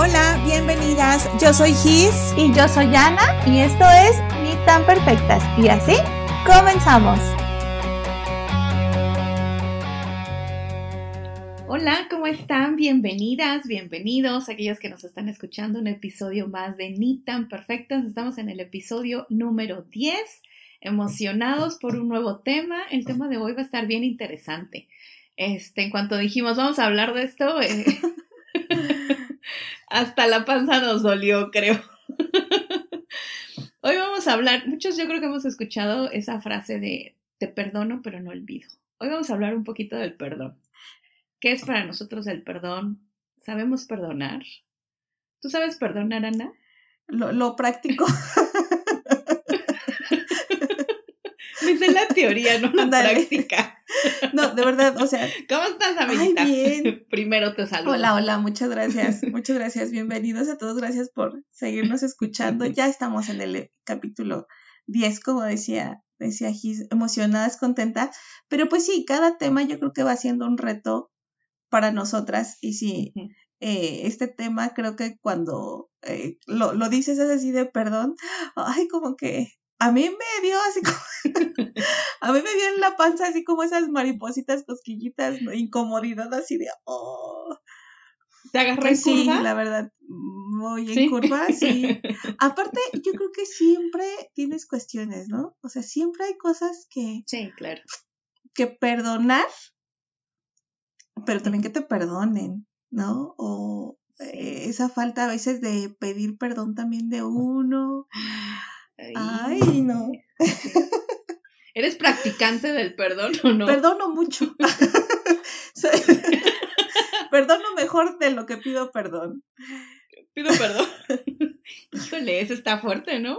Hola, bienvenidas. Yo soy Gis. Y yo soy Ana. Y esto es Ni tan perfectas. Y así comenzamos. Hola, ¿cómo están? Bienvenidas, bienvenidos aquellos que nos están escuchando un episodio más de Ni tan perfectas. Estamos en el episodio número 10, emocionados por un nuevo tema. El tema de hoy va a estar bien interesante. Este, en cuanto dijimos, vamos a hablar de esto, eh, hasta la panza nos dolió, creo. Hoy vamos a hablar, muchos yo creo que hemos escuchado esa frase de te perdono pero no olvido. Hoy vamos a hablar un poquito del perdón. ¿Qué es para nosotros el perdón? ¿Sabemos perdonar? ¿Tú sabes perdonar, Ana? Lo, lo práctico. Dice la teoría, no la práctica. No, de verdad, o sea. ¿Cómo estás, amiguita? Ay, bien. Primero te saludo. Hola, hola, muchas gracias. Muchas gracias. Bienvenidos a todos. Gracias por seguirnos escuchando. Ya estamos en el capítulo 10, como decía, decía Gis, emocionadas, contentas. Pero pues sí, cada tema yo creo que va siendo un reto para nosotras. Y sí, eh, este tema creo que cuando eh, lo, lo dices es así de perdón, ay, como que a mí me dio así como, a mí me dio en la panza así como esas maripositas cosquillitas, ¿no? incomodidad así de, oh. ¿Te agarré en sí, curva? la verdad, muy en ¿Sí? curva, sí. Aparte, yo creo que siempre tienes cuestiones, ¿no? O sea, siempre hay cosas que, Sí, claro. que perdonar, pero también que te perdonen, ¿no? O eh, esa falta a veces de pedir perdón también de uno. Ay, no. ¿Eres practicante del perdón o no? Perdono mucho. Perdono mejor de lo que pido perdón. Pido perdón. Híjole, eso está fuerte, ¿no?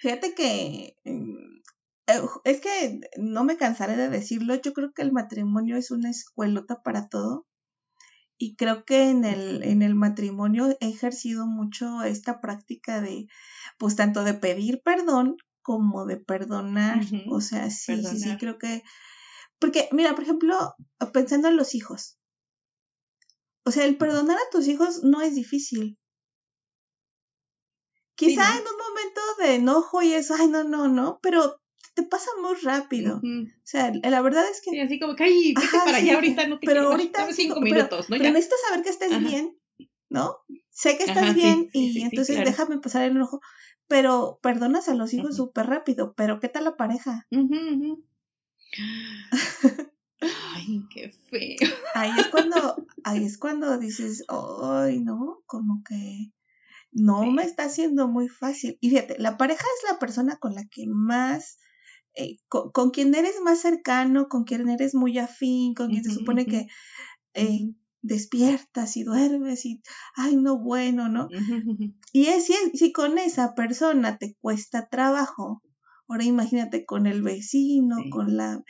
Fíjate que mm, eh, es que no me cansaré de decirlo. Yo creo que el matrimonio es una escuelota para todo. Y creo que en el, en el matrimonio he ejercido mucho esta práctica de, pues tanto de pedir perdón como de perdonar. O sea, sí, sí, sí, creo que. Porque, mira, por ejemplo, pensando en los hijos. O sea, el perdonar a tus hijos no es difícil. Quizá ¿no? en un momento de enojo y eso, ay, no, no, no, pero te pasa muy rápido. O sea, la verdad es que Sí, así como que, ay, vete Ajá, para sí, allá, ahorita no te pero quiero, ahorita dame cinco no, pero- minutos, ¿no? pero necesito saber que estés Ajá. bien, ¿no? Sé que estás Ajá, bien sí, y entonces claro. déjame pasar el enojo, pero perdonas a los hijos súper rápido, pero ¿qué tal la pareja? Ay, qué feo. Ahí es cuando, ahí es cuando dices, ay, no, como que no me está haciendo muy fácil. Y fíjate, la pareja es la persona con la que más, eh, con, con quien eres más cercano, con quien eres muy afín, con quien se supone que eh, despiertas y duermes y, ay, no, bueno, ¿no? Y es, si, es- si con esa persona te cuesta trabajo, ahora imagínate con el vecino, Sí. con la...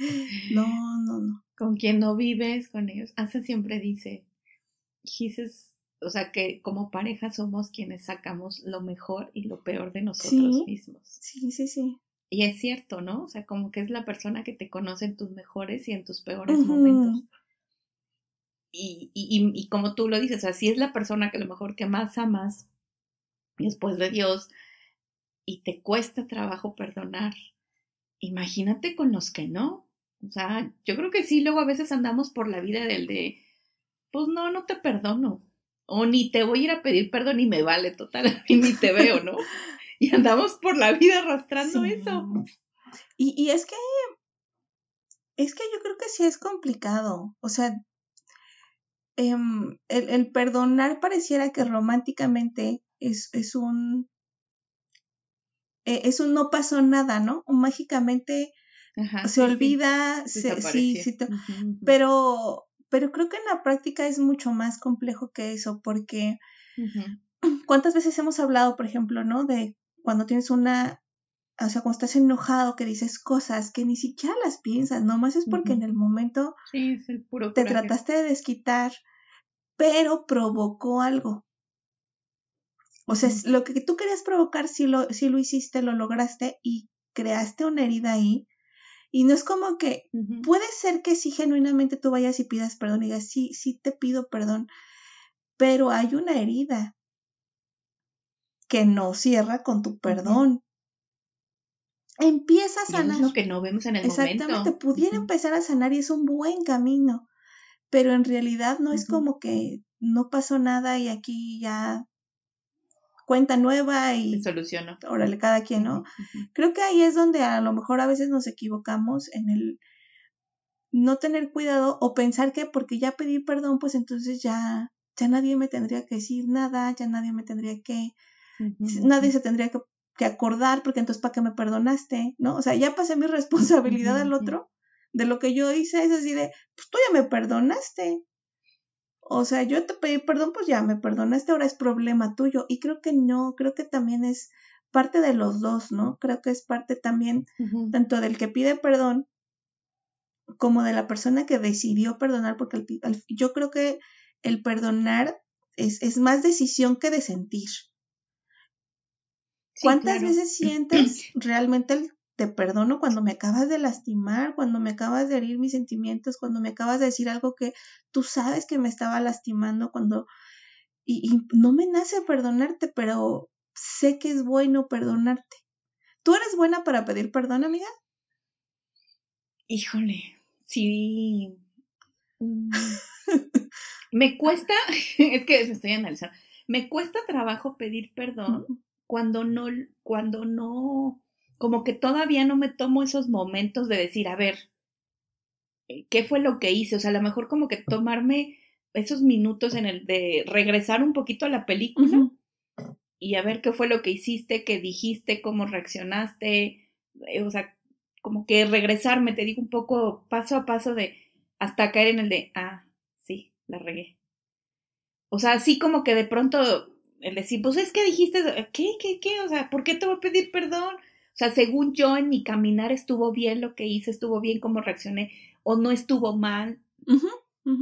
No, no, no. Con quien no vives, con ellos. Asa siempre dice, dices, o sea, que como pareja somos quienes sacamos lo mejor y lo peor de nosotros Sí. mismos. Sí, sí, sí. Y es cierto, ¿no? O sea, como que es la persona que te conoce en tus mejores y en tus peores momentos. Y, y, y, y como tú lo dices, o sea, si es la persona que a lo mejor que más amas después de Dios y te cuesta trabajo perdonar, imagínate con los que no. O sea, yo creo que sí, luego a veces andamos por la vida del de, pues no, no te perdono. O ni te voy a ir a pedir perdón y me vale total, mí ni te veo, ¿no? Y andamos por la vida arrastrando Sí. eso. Y, y es que, es que yo creo que sí es complicado. O sea, em, el, el perdonar pareciera que románticamente es, es un, eh, es un no pasó nada, ¿no? O mágicamente Ajá, se sí, sí. olvida, se- sí, sí, pero, pero creo que en la práctica es mucho más complejo que eso, porque. ¿cuántas veces hemos hablado, por ejemplo, ¿no? De cuando tienes una, o sea, cuando estás enojado, que dices cosas que ni siquiera las piensas, nomás es porque en el momento Sí, es el puro te coraje. trataste de desquitar, pero provocó algo. O sea, lo que tú querías provocar, sí lo, sí lo hiciste, lo lograste y creaste una herida ahí. Y no es como que puede ser que sí genuinamente tú vayas y pidas perdón y digas, sí, sí te pido perdón, pero hay una herida. Que no cierra con tu perdón. Empieza a sanar. es lo que no vemos en el Exactamente, momento. pudiera Ujú. empezar a sanar y es un buen camino, pero en realidad no es como que no pasó nada y aquí ya cuenta nueva Se y solucionó. órale cada quien, ¿no? Creo que ahí es donde a lo mejor a veces nos equivocamos en el no tener cuidado o pensar que porque ya pedí perdón, pues entonces ya ya nadie me tendría que decir nada, ya nadie me tendría que Nadie se tendría que, que acordar porque entonces para qué me perdonaste, ¿no? O sea, ya pasé mi responsabilidad al otro de lo que yo hice, es así de, pues tú ya me perdonaste. O sea, yo te pedí perdón, pues ya me perdonaste, ahora es problema tuyo. Y creo que no, creo que también es parte de los dos, ¿no? Creo que es parte también tanto del que pide perdón como de la persona que decidió perdonar, porque yo creo que el perdonar es, es más decisión que de sentir. ¿Cuántas claro. veces sientes realmente el te perdono cuando me acabas de lastimar, cuando me acabas de herir mis sentimientos, cuando me acabas de decir algo que tú sabes que me estaba lastimando, cuando... Y, y no me nace perdonarte, pero sé que es bueno perdonarte. ¿Tú eres buena para pedir perdón, amiga? Híjole, sí. Mm. Me cuesta, es que me estoy analizando, me cuesta trabajo pedir perdón cuando no, cuando no, como que todavía no me tomo esos momentos de decir, a ver, ¿qué fue lo que hice? O sea, a lo mejor como que tomarme esos minutos en el de regresar un poquito a la película y a ver qué fue lo que hiciste, qué dijiste, cómo reaccionaste, eh, o sea, como que regresarme, te digo un poco paso a paso de hasta caer en el de, ah, sí, la regué. O sea, así como que de pronto el decir, pues es que dijiste, ¿qué, qué, qué? O sea, ¿por qué te voy a pedir perdón? O sea, según yo en mi caminar estuvo bien lo que hice, estuvo bien cómo reaccioné, o no estuvo mal,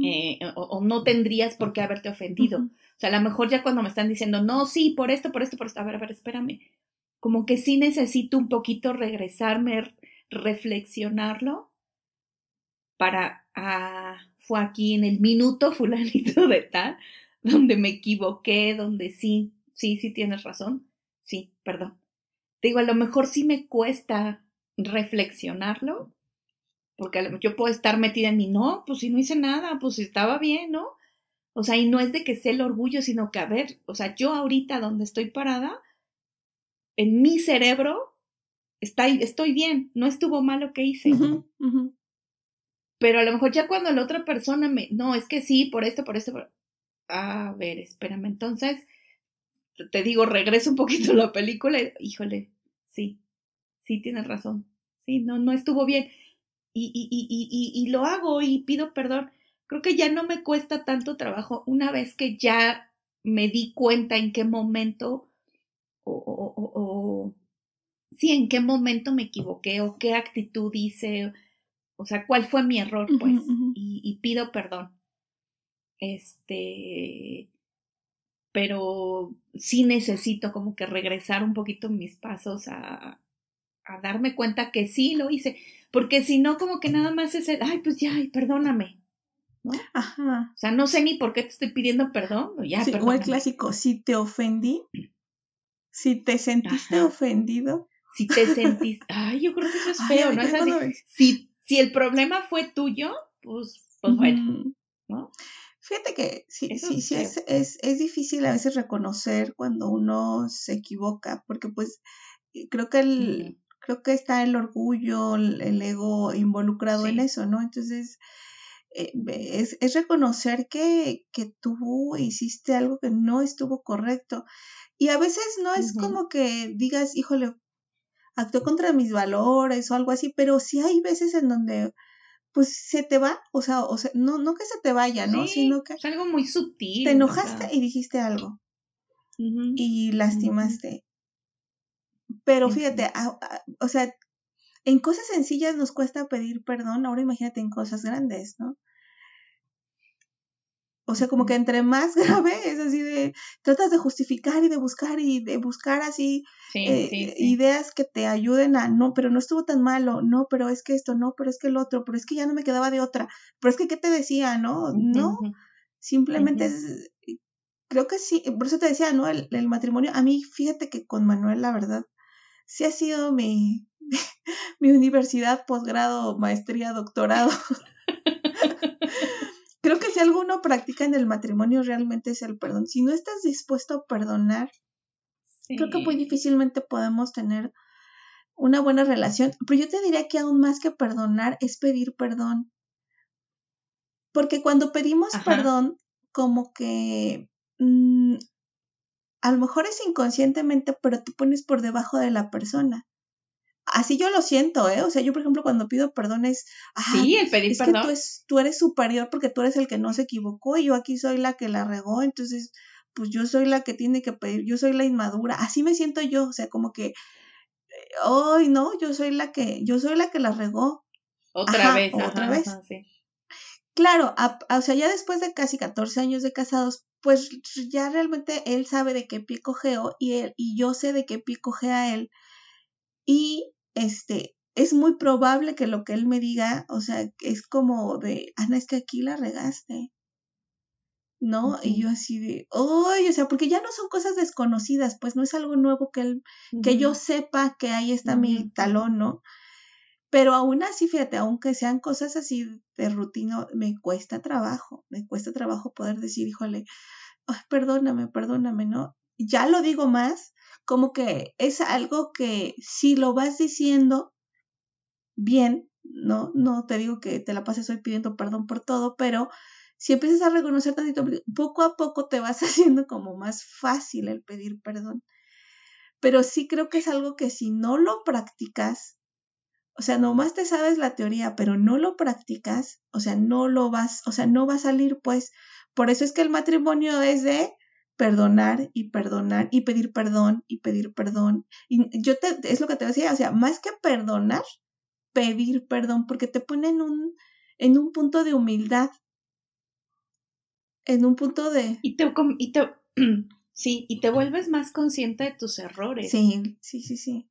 eh, o, o no tendrías por qué haberte ofendido. O sea, a lo mejor ya cuando me están diciendo, no, sí, por esto, por esto, por esto, a ver, a ver, espérame. Como que sí necesito un poquito regresarme, reflexionarlo para, ah, fue aquí en el minuto fulanito de tal, donde me equivoqué, donde sí, sí, sí tienes razón, sí, perdón. Te digo, a lo mejor sí me cuesta reflexionarlo, porque yo puedo estar metida en mi, no, pues si no hice nada, pues si estaba bien, ¿no? O sea, y no es de que sea el orgullo, sino que, a ver, o sea, yo ahorita donde estoy parada, en mi cerebro, está, estoy bien, no estuvo mal lo que hice. Pero a lo mejor ya cuando la otra persona me, no, es que sí, por esto, por esto, por... A ver, espérame, entonces, te digo, regreso un poquito a la película y, híjole, sí, sí tienes razón, sí, no, no estuvo bien. Y, y, y, y, y, y lo hago y pido perdón. Creo que ya no me cuesta tanto trabajo una vez que ya me di cuenta en qué momento o, o, o, o sí, en qué momento me equivoqué o qué actitud hice, o sea, cuál fue mi error, pues, y, y pido perdón. Este, pero sí necesito como que regresar un poquito mis pasos a, a darme cuenta que sí lo hice, porque si no, como que nada más es el, ay, pues ya, ay, perdóname. ¿no? Ajá. O sea, no sé ni por qué te estoy pidiendo perdón, o ya, Sí, o el clásico, si te ofendí, si te sentiste Ajá. ofendido. Si te sentís, ay, yo creo que eso es Ay, feo, ¿no? Es así. Si, si el problema fue tuyo, pues, pues bueno. ¿no? Fíjate que sí, sí, es sí es, es, es difícil a veces reconocer cuando uno se equivoca, porque pues eh, creo que el, creo que está el orgullo, el, el ego involucrado en eso, ¿no? Entonces, eh, es, es reconocer que, que tú hiciste algo que no estuvo correcto. Y a veces no es como que digas, híjole, actuó contra mis valores o algo así, pero sí hay veces en donde pues se te va, o sea, o sea no, no que se te vaya, ¿no? Sí, Sino que es algo muy sutil. te o enojaste sea, y dijiste algo y lastimaste. Pero fíjate, a- o sea, en cosas sencillas nos cuesta pedir perdón, ahora imagínate en cosas grandes, ¿no? O sea, como que entre más grave es así de, tratas de justificar y de buscar y de buscar así Sí, eh, sí, sí. ideas que te ayuden a, no, pero no estuvo tan malo, no, pero es que esto, no, pero es que el otro, pero es que ya no me quedaba de otra, pero es que, ¿qué te decía, no? No, simplemente es, creo que sí, por eso te decía, ¿no? El, el matrimonio, a mí, fíjate que con Manuel, la verdad, sí ha sido mi, mi universidad, posgrado, maestría, doctorado. Si alguno practica en el matrimonio realmente es el perdón. Si no estás dispuesto a perdonar, creo que muy difícilmente podemos tener una buena relación. Pero yo te diría que aún más que perdonar es pedir perdón. Porque cuando pedimos perdón, como que mm, a lo mejor es inconscientemente, pero te pones por debajo de la persona así yo lo siento, ¿eh? O sea, yo, por ejemplo, cuando pido perdón es. sí, el pedir es perdón. Que tú, tú, eres superior porque tú eres el que no se equivocó y yo aquí soy la que la regó, entonces, pues yo soy la que tiene que pedir, yo soy la inmadura. Así me siento yo, o sea, como que. Ay, no, yo soy la que, yo soy la que la regó. Otra vez, otra vez. Claro, o sea, ya después de casi 14 años de casados, pues ya realmente él sabe de qué pie cogeo y, él, y yo sé de qué pie cogea él. Y este, es muy probable que lo que él me diga, o sea, es como de, Ana, es que aquí la regaste. ¿No? Y yo así de, ¡ay! o sea, porque ya no son cosas desconocidas, pues no es algo nuevo que él, que yo sepa que ahí está mi talón, ¿no? Pero aún así, fíjate, aunque sean cosas así de rutina, me cuesta trabajo, me cuesta trabajo poder decir, híjole, perdóname, perdóname, ¿no? Ya lo digo más como que es algo que si lo vas diciendo bien, no, no te digo que te la pases hoy pidiendo perdón por todo, pero si empiezas a reconocer tantito, poco a poco te vas haciendo como más fácil el pedir perdón. Pero sí creo que es algo que si no lo practicas, o sea, nomás te sabes la teoría, pero no lo practicas, o sea, no lo vas, o sea, no va a salir, pues. Por eso es que el matrimonio es de perdonar y perdonar y pedir perdón y pedir perdón. Y yo te, es lo que te decía, o sea, más que perdonar, pedir perdón, porque te pone en un, en un punto de humildad, en un punto de... Y te, y te, sí, y te vuelves más consciente de tus errores. Sí, sí, sí, sí.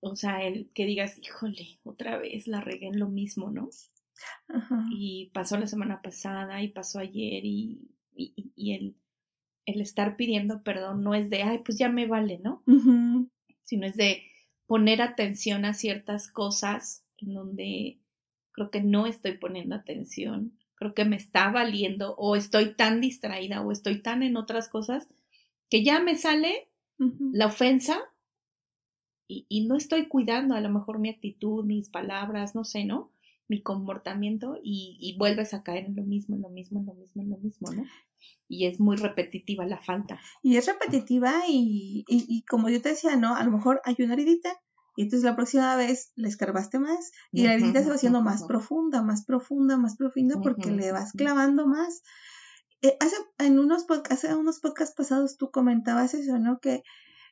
O sea, el que digas, híjole, otra vez la regué en lo mismo, ¿no? Ajá. Y pasó la semana pasada y pasó ayer y y, el, el, estar pidiendo perdón no es de, ay, pues ya me vale, ¿no? Sino es de poner atención a ciertas cosas en donde creo que no estoy poniendo atención, creo que me está valiendo o estoy tan distraída o estoy tan en otras cosas que ya me sale la ofensa y, y, no estoy cuidando a lo mejor mi actitud, mis palabras, no sé, ¿no? Mi comportamiento y, vuelves a caer en lo mismo, en lo mismo, en lo mismo, en lo mismo, ¿no? Y es muy repetitiva la falta. Y es repetitiva y, y, como yo te decía, ¿no? A lo mejor hay una heridita y entonces la próxima vez le escarbaste más y la heridita se va haciendo más profunda, más profunda, más profunda porque le vas clavando más. Eh, hace, en unos, hace unos podcasts pasados tú comentabas eso, ¿no? Que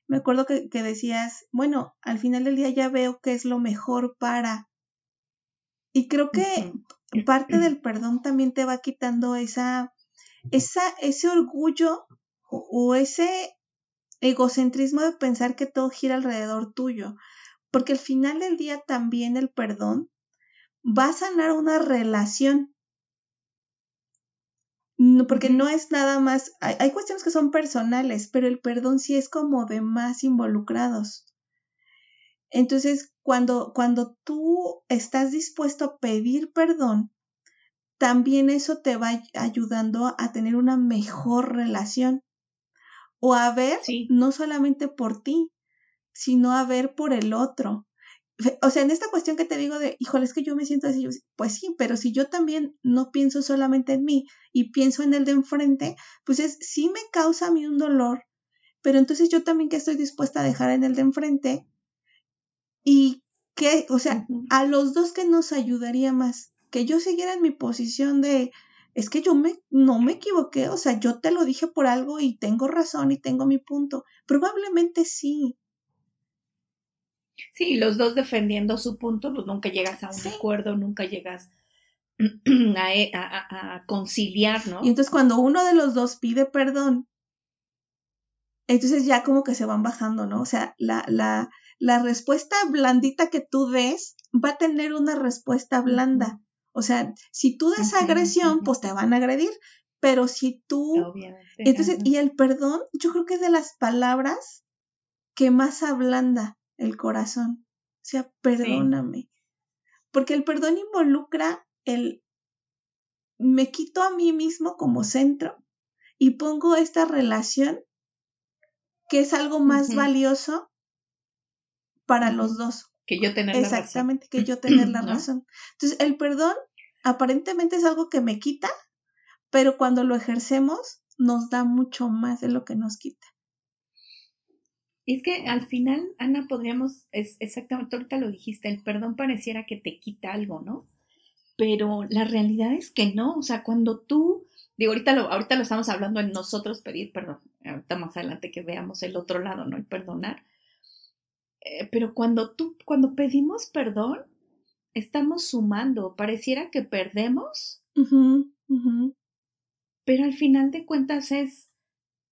me acuerdo que, que decías, bueno, al final del día ya veo que es lo mejor para y creo que parte del perdón también te va quitando esa, esa, ese orgullo o, ese egocentrismo de pensar que todo gira alrededor tuyo. Porque al final del día también el perdón va a sanar una relación. porque no es nada más, hay, hay, cuestiones que son personales, pero el perdón sí es como de más involucrados. Entonces, cuando, cuando tú estás dispuesto a pedir perdón, también eso te va ayudando a tener una mejor relación o a ver no solamente por ti, sino a ver por el otro. O sea, en esta cuestión que te digo de, híjole, es que yo me siento así, pues sí, pero si yo también no pienso solamente en mí y pienso en el de enfrente, pues es, sí me causa a mí un dolor, pero entonces yo también que estoy dispuesta a dejar en el de enfrente y que, o sea, a los dos que nos ayudaría más, que yo siguiera en mi posición de, es que yo me, no me equivoqué, o sea, yo te lo dije por algo y tengo razón y tengo mi punto. Probablemente sí. Sí, los dos defendiendo su punto, pues nunca llegas a un acuerdo, nunca llegas a, a, a, conciliar, ¿no? Y entonces cuando uno de los dos pide perdón, entonces ya como que se van bajando, ¿no? O sea, la, la, la respuesta blandita que tú des va a tener una respuesta blanda. O sea, si tú des agresión, pues te van a agredir. pero si tú... Obviamente. Entonces, ajá. y el perdón, yo creo que es de las palabras que más ablanda el corazón. O sea, perdóname. Porque el perdón involucra el me quito a mí mismo como centro y pongo esta relación que es algo más valioso para los dos. que yo tener la razón. Exactamente, que yo tener la ¿No? razón. Entonces, el perdón aparentemente es algo que me quita, pero cuando lo ejercemos nos da mucho más de lo que nos quita. Y es que al final, Ana, podríamos, es exactamente, ahorita lo dijiste, el perdón pareciera que te quita algo, ¿no? Pero la realidad es que no, o sea, cuando tú, digo, ahorita lo, ahorita lo estamos hablando en nosotros pedir perdón, ahorita más adelante que veamos el otro lado, ¿no? El perdonar. Eh, pero cuando tú, cuando pedimos perdón, estamos sumando, pareciera que perdemos, pero al final de cuentas es,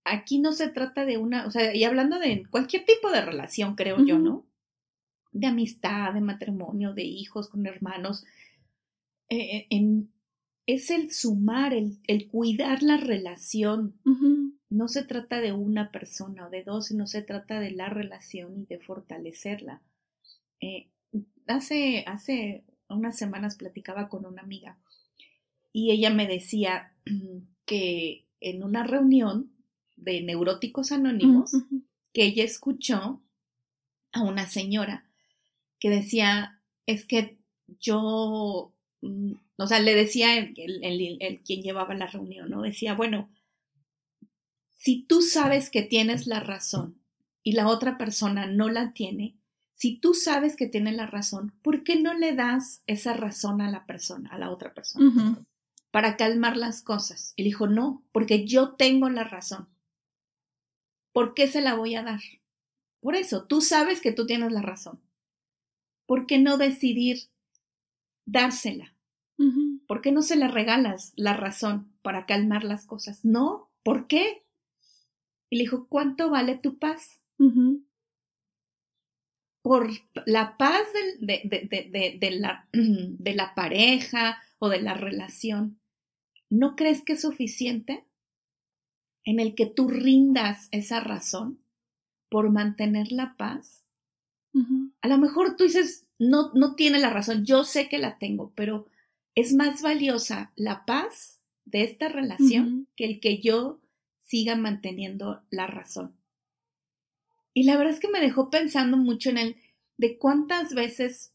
aquí no se trata de una, o sea, y hablando de cualquier tipo de relación, creo yo. ¿no? De amistad, de matrimonio, de hijos con hermanos, eh, en, es el sumar, el, el cuidar la relación. No se trata de una persona o de dos, sino se trata de la relación y de fortalecerla. Eh, hace, hace unas semanas platicaba con una amiga y ella me decía que en una reunión de neuróticos anónimos, que ella escuchó a una señora que decía, es que yo, o sea, le decía el, el- el- el quien llevaba la reunión, ¿no? Decía, bueno, si tú sabes que tienes la razón y la otra persona no la tiene, si tú sabes que tiene la razón, ¿por qué no le das esa razón a la persona, a la otra persona? Para calmar las cosas. Y dijo, no, porque yo tengo la razón. ¿Por qué se la voy a dar? Por eso, tú sabes que tú tienes la razón. ¿Por qué no decidir dársela? ¿Por qué no se la regalas la razón para calmar las cosas? No, ¿por qué? Y le dijo, ¿cuánto vale tu paz? Por la paz del- de, de- de- de- de la, de la pareja o de la relación, ¿no crees que es suficiente en el que tú rindas esa razón por mantener la paz? A lo mejor tú dices, no, no tiene la razón, yo sé que la tengo, pero es más valiosa la paz de esta relación que el que yo siga manteniendo la razón. Y la verdad es que me dejó pensando mucho en el de cuántas veces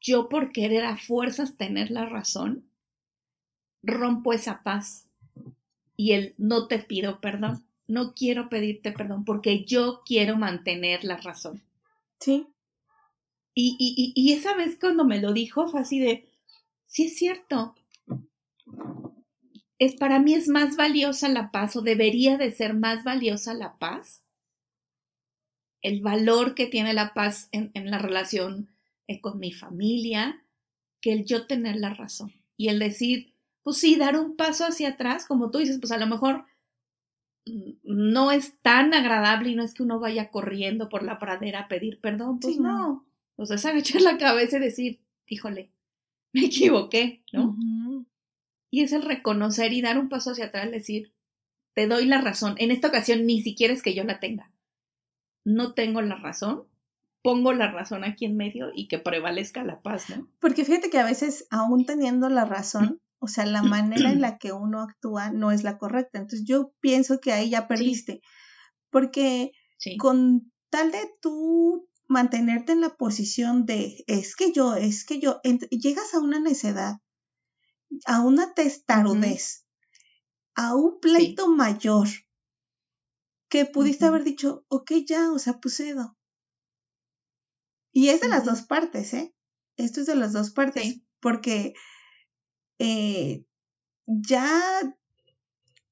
yo por querer a fuerzas tener la razón, rompo esa paz y el no te pido perdón, no quiero pedirte perdón porque yo quiero mantener la razón. Sí. Y, y, y, esa vez cuando me lo dijo fue así de, sí es cierto, es, para mí es más valiosa la paz o debería de ser más valiosa la paz, el valor que tiene la paz en, en la relación eh, con mi familia, que el yo tener la razón y el decir, pues sí, dar un paso hacia atrás, como tú dices, pues a lo mejor mm, no es tan agradable y no es que uno vaya corriendo por la pradera a pedir perdón, pues Sí, no. no. O sea, es agachar la cabeza y decir, híjole, me equivoqué, ¿no? Y es el reconocer y dar un paso hacia atrás, decir, te doy la razón. En esta ocasión ni siquiera es que yo la tenga. No tengo la razón. Pongo la razón aquí en medio y que prevalezca la paz, ¿no? Porque fíjate que a veces, aún teniendo la razón, o sea, la manera en la que uno actúa no es la correcta. Entonces yo pienso que ahí ya perdiste. Porque Sí. con tal de tú mantenerte en la posición de es que yo, es que yo, llegas a una necedad, a una testarudez, a un pleito mayor, que pudiste haber dicho, ok, ya, o sea, pues cedo. Y es de las dos partes, ¿eh? Esto es de las dos partes, Sí. porque eh, ya,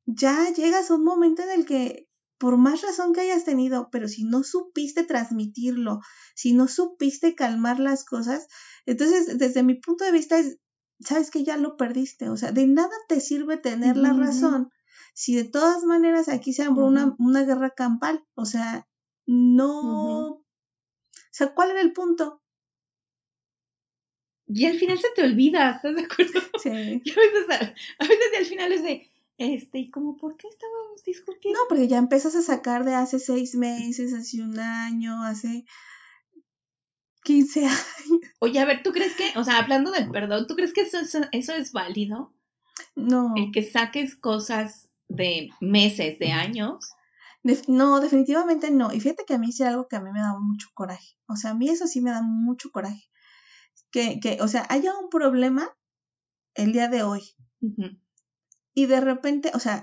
ya llegas a un momento en el que, por más razón que hayas tenido, pero si no supiste transmitirlo, si no supiste calmar las cosas, entonces desde mi punto de vista es, sabes que ya lo perdiste, o sea, de nada te sirve tener la razón si de todas maneras aquí se abrió una, una guerra campal, o sea, no, o sea, ¿cuál era el punto? Y al final se te olvida, ¿estás de acuerdo? Sí. Y a veces, a veces al final es de, Este, ¿y como por qué estábamos discutiendo? No, porque ya empiezas a sacar de hace seis meses, hace un año, hace 15 años. Oye, a ver, ¿tú crees que, o sea, hablando del perdón, ¿tú crees que eso, eso, eso es válido? No. El que saques cosas de meses, de años. No, definitivamente no. Y fíjate que a mí sí algo que a mí me daba mucho coraje. O sea, a mí eso sí me da mucho coraje. Que, que, o sea, haya un problema el día de hoy Ujú. Y de repente, o sea,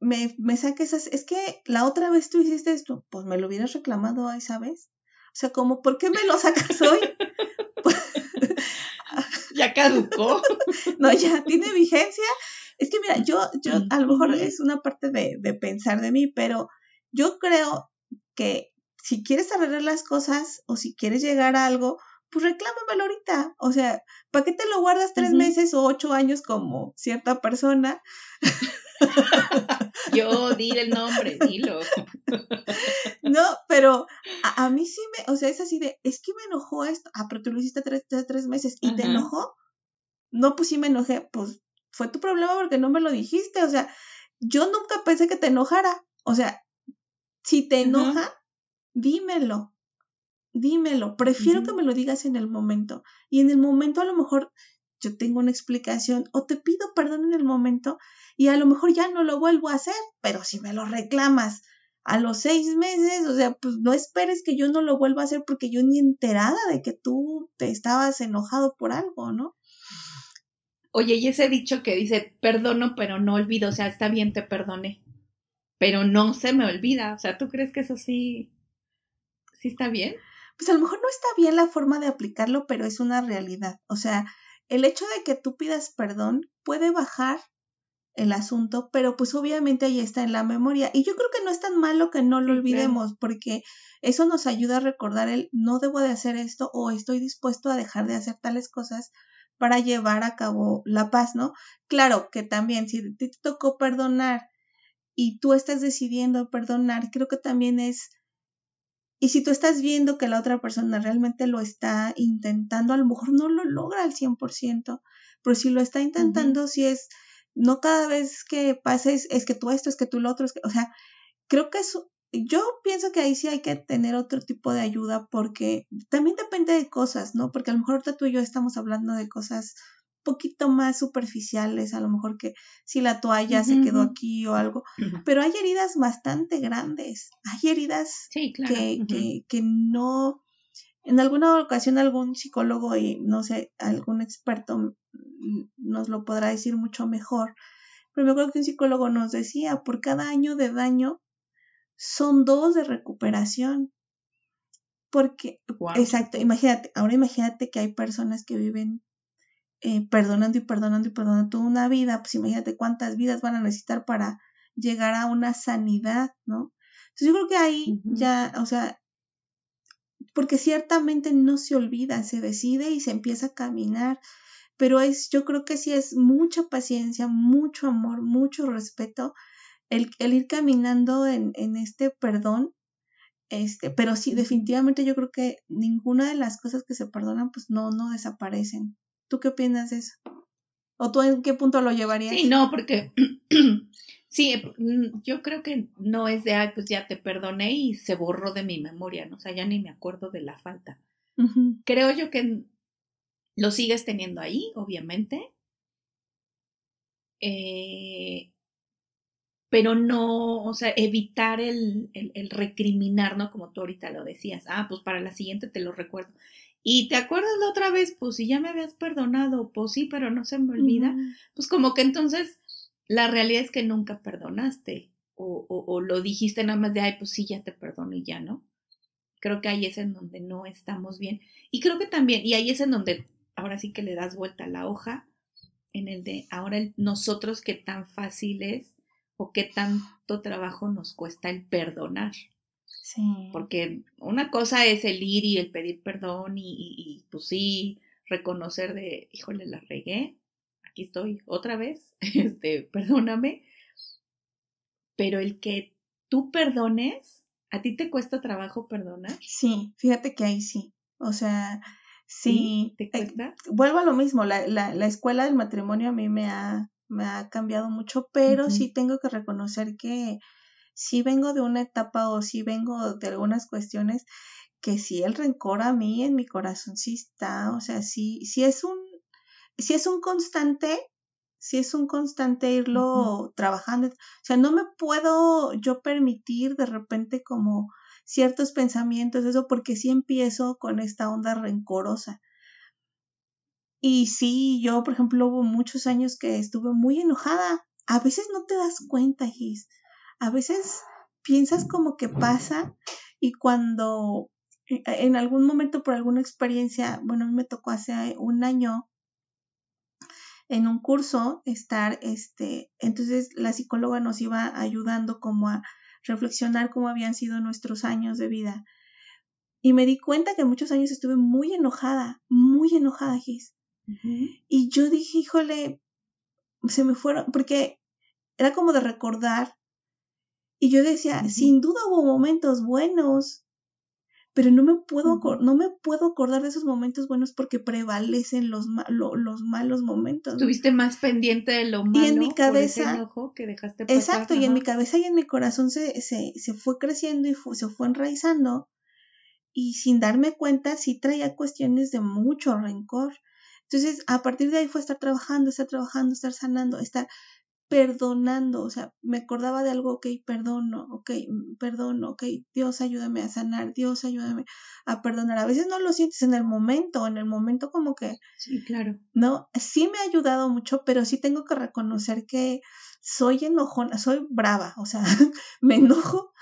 me, me saques esas, es que la otra vez tú hiciste esto, pues me lo hubieras reclamado esa vez. O sea, como, ¿por qué me lo sacas hoy? Ya caducó. no, ya tiene vigencia. Es que mira, yo, yo, a lo mejor es una parte de, de pensar de mí, pero yo creo que si quieres arreglar las cosas o si quieres llegar a algo, pues reclámamelo ahorita. O sea, ¿para qué te lo guardas tres meses o ocho años como cierta persona? Yo, dile el nombre, dilo. No, pero a, a mí sí me, o sea, es así de, es que me enojó esto. Ah, pero tú lo hiciste tres, tres, tres meses y te enojó. No, pues sí me enojé. Pues fue tu problema porque no me lo dijiste. O sea, yo nunca pensé que te enojara. O sea, si te enoja, dímelo. Dímelo. Prefiero que me lo digas en el momento. Y en el momento a lo mejor yo tengo una explicación o te pido perdón en el momento y a lo mejor ya no lo vuelvo a hacer, pero si me lo reclamas a los seis meses, o sea, pues no esperes que yo no lo vuelva a hacer porque yo ni enterada de que tú te estabas enojado por algo, ¿no? Oye, y ese dicho que dice, perdono, pero no olvido, o sea, está bien, te perdoné, pero no se me olvida, o sea, ¿tú crees que eso sí, sí está bien? Pues a lo mejor no está bien la forma de aplicarlo, pero es una realidad. O sea, el hecho de que tú pidas perdón puede bajar el asunto, pero pues obviamente ahí está en la memoria. Y yo creo que no es tan malo que no lo Sí, olvidemos, porque eso nos ayuda a recordar el no debo de hacer esto o estoy dispuesto a dejar de hacer tales cosas para llevar a cabo la paz, ¿no? Claro que también si te tocó perdonar y tú estás decidiendo perdonar, creo que también es y si tú estás viendo que la otra persona realmente lo está intentando, a lo mejor no lo logra al 100%, pero si lo está intentando, si es, no cada vez que pases, es que tú esto, es que tú lo otro, es que, o sea, creo que eso, yo pienso que ahí sí hay que tener otro tipo de ayuda porque también depende de cosas, ¿no? Porque a lo mejor ahorita tú y yo estamos hablando de cosas poquito más superficiales, a lo mejor que si la toalla se quedó aquí o algo, pero hay heridas bastante grandes, hay heridas Sí, claro. que, que, que no, en alguna ocasión algún psicólogo y no sé, algún experto nos lo podrá decir mucho mejor, pero me acuerdo que un psicólogo nos decía, por cada año de daño son dos de recuperación. Porque, exacto, imagínate, ahora imagínate que hay personas que viven eh, perdonando y perdonando y perdonando toda una vida, pues imagínate cuántas vidas van a necesitar para llegar a una sanidad, ¿no? Entonces yo creo que ahí ya, o sea, porque ciertamente no se olvida, se decide y se empieza a caminar, pero es, yo creo que sí es mucha paciencia, mucho amor, mucho respeto, el, el ir caminando en, en este perdón, este, pero sí, definitivamente yo creo que ninguna de las cosas que se perdonan, pues no, no desaparecen. ¿Tú qué opinas de eso? ¿O tú en qué punto lo llevarías? Sí, no, porque sí, mm, yo creo que no es de, ay, pues ya te perdoné y se borró de mi memoria, ¿no? O sea, ya ni me acuerdo de la falta. Creo yo que lo sigues teniendo ahí, obviamente. Eh, pero no, o sea, evitar el, el, el recriminar, ¿no? Como tú ahorita lo decías. Ah, pues para la siguiente te lo recuerdo. Y te acuerdas la otra vez, pues si ya me habías perdonado, pues sí, pero no se me olvida. Pues como que entonces la realidad es que nunca perdonaste. O, o, o lo dijiste nada más de, ay, pues sí, ya te perdono y ya, ¿no? Creo que ahí es en donde no estamos bien. Y creo que también, y ahí es en donde ahora sí que le das vuelta a la hoja, en el de ahora el- nosotros qué tan fácil es o qué tanto trabajo nos cuesta el perdonar. Sí. Porque una cosa es el ir y el pedir perdón y, y- y, pues sí, reconocer de, híjole, la regué, aquí estoy otra vez, este, perdóname. Pero el que tú perdones, ¿a ti te cuesta trabajo perdonar? Sí, fíjate que ahí sí. O sea, sí. ¿Te eh, cuesta? vuelvo a lo mismo, la, la, la escuela del matrimonio a mí me ha me ha cambiado mucho, pero sí tengo que reconocer que si vengo de una etapa o si vengo de algunas cuestiones que sí el rencor a mí en mi corazón sí está, o sea, sí, sí es un, si es un constante, si es un constante irlo trabajando, o sea, no me puedo yo permitir de repente como ciertos pensamientos, eso porque sí empiezo con esta onda rencorosa. Y sí, yo, por ejemplo, hubo muchos años que estuve muy enojada. A veces no te das cuenta, Gis. A veces piensas como que pasa y cuando eh, en algún momento por alguna experiencia, bueno, a mí me tocó hace un año en un curso estar, este, entonces la psicóloga nos iba ayudando como a reflexionar cómo habían sido nuestros años de vida. Y me di cuenta que muchos años estuve muy enojada, muy enojada, Gis. Y yo dije, híjole, se me fueron, porque era como de recordar. Y yo decía, sin duda hubo momentos buenos, pero no me puedo, no me puedo acordar de esos momentos buenos porque prevalecen los, los malos momentos. Estuviste más pendiente de lo malo y en mi cabeza, que dejaste Exacto, y en mi cabeza y en mi corazón se, se, se fue creciendo y se fue enraizando. Y sin darme cuenta, sí traía cuestiones de mucho rencor. Entonces, a partir de ahí fue estar trabajando, estar trabajando, estar sanando, estar perdonando, o sea, me acordaba de algo, ok, perdono, ok, mm, perdono, ok, Dios ayúdame a sanar, Dios ayúdame a perdonar. A veces no lo sientes en el momento, en el momento como que... Sí, claro. No, sí me ha ayudado mucho, pero sí tengo que reconocer que soy enojona, soy brava, o sea, me enojo.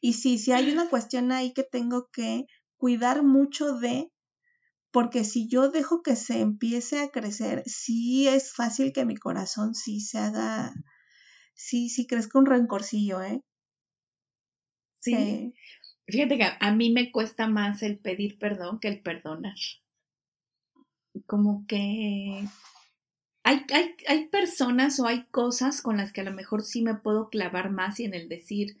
y sí, sí hay una cuestión ahí que tengo que cuidar mucho de porque si yo dejo que se empiece a crecer, sí es fácil que mi corazón sí se haga, sí, sí crezca un rencorcillo, ¿eh? Sí. Fíjate que a mí me cuesta más el pedir perdón que el perdonar. Como que hay, hay, hay personas o hay cosas con las que a lo mejor sí me puedo clavar más y en el decir,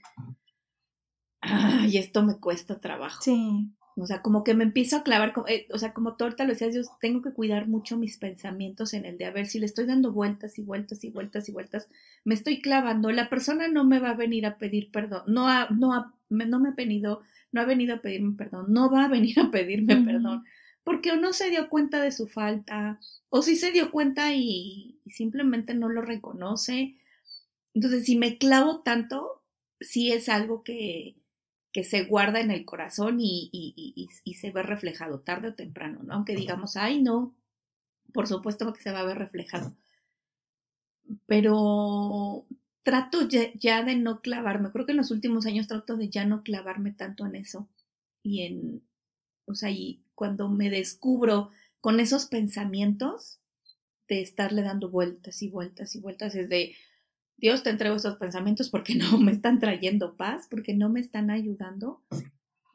ay, esto me cuesta trabajo. Sí. O sea, como que me empiezo a clavar, eh, o sea, como tú ahorita lo decías, yo tengo que cuidar mucho mis pensamientos en el de, a ver, si le estoy dando vueltas y vueltas y vueltas y vueltas, me estoy clavando, la persona no me va a venir a pedir perdón, no ha, no ha, no me ha venido, no ha venido a pedirme perdón, no va a venir a pedirme perdón, porque o no se dio cuenta de su falta, o si se dio cuenta y, y simplemente no lo reconoce. Entonces, si me clavo tanto, sí es algo que, que se guarda en el corazón y, y, y, se ve reflejado tarde o temprano, ¿no? Aunque digamos, ay, no, por supuesto que se va a ver reflejado. Pero trato ya, de no clavarme, creo que en los últimos años trato de ya no clavarme tanto en eso. Y en, o sea, y cuando me descubro con esos pensamientos de estarle dando vueltas y vueltas y vueltas, es de, Dios te entrego estos pensamientos porque no me están trayendo paz, porque no me están ayudando.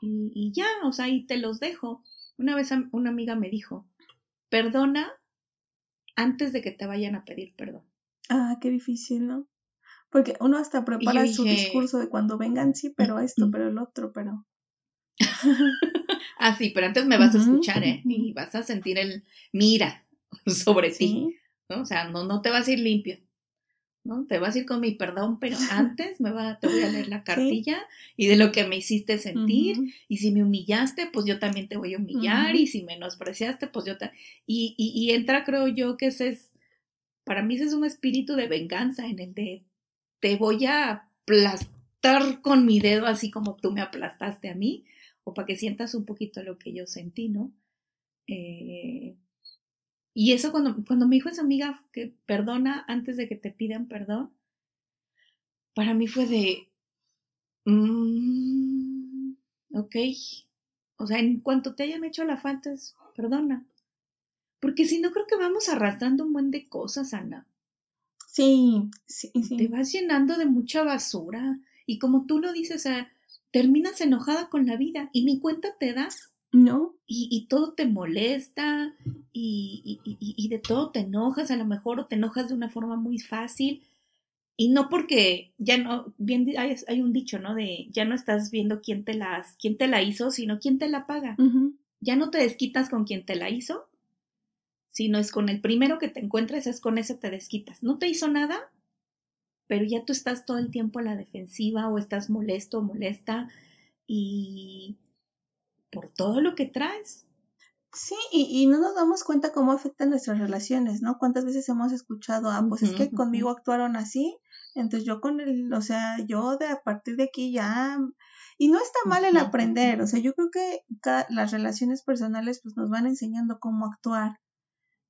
Y, ya, o sea, y te los dejo. Una vez una amiga me dijo, perdona antes de que te vayan a pedir perdón. Ah, qué difícil, ¿no? Porque uno hasta prepara su discurso de cuando vengan, sí, pero esto, pero el otro, pero... ah, sí, pero antes me vas a escuchar, ¿eh? Y vas a sentir el mira sobre ti. ¿no? O sea, no, no te vas a ir limpio. ¿No? Te vas a ir con mi perdón, pero antes me va, te voy a leer la cartilla y de lo que me hiciste sentir. Y si me humillaste, pues yo también te voy a humillar. Y si menospreciaste, pues yo te... Y, y, y, entra, creo yo, que ese es, para mí ese es un espíritu de venganza en el de te voy a aplastar con mi dedo así como tú me aplastaste a mí, o para que sientas un poquito lo que yo sentí, ¿no? Eh, y eso cuando, cuando me dijo esa amiga que perdona antes de que te pidan perdón, para mí fue de, mm, ok, o sea, en cuanto te hayan hecho la falta, perdona. Porque si no, creo que vamos arrastrando un buen de cosas, Ana. Sí, sí, sí. Te vas llenando de mucha basura. Y como tú lo dices, o sea, terminas enojada con la vida y ni cuenta te das. No. Y, y todo te molesta y, y, y, de todo te enojas, a lo mejor o te enojas de una forma muy fácil. Y no porque ya no, bien hay, hay un dicho, ¿no? De ya no estás viendo quién te, las, quién te la hizo, sino quién te la paga. Ya no te desquitas con quien te la hizo, sino es con el primero que te encuentres, es con ese te desquitas. No te hizo nada, pero ya tú estás todo el tiempo a la defensiva o estás molesto o molesta y por todo lo que traes. Sí, y, no nos damos cuenta cómo afectan nuestras relaciones, ¿no? ¿Cuántas veces hemos escuchado, ah, pues es que conmigo actuaron así, entonces yo con el, o sea, yo de a partir de aquí ya... Y no está mal el aprender, o sea, yo creo que las relaciones personales pues nos van enseñando cómo actuar,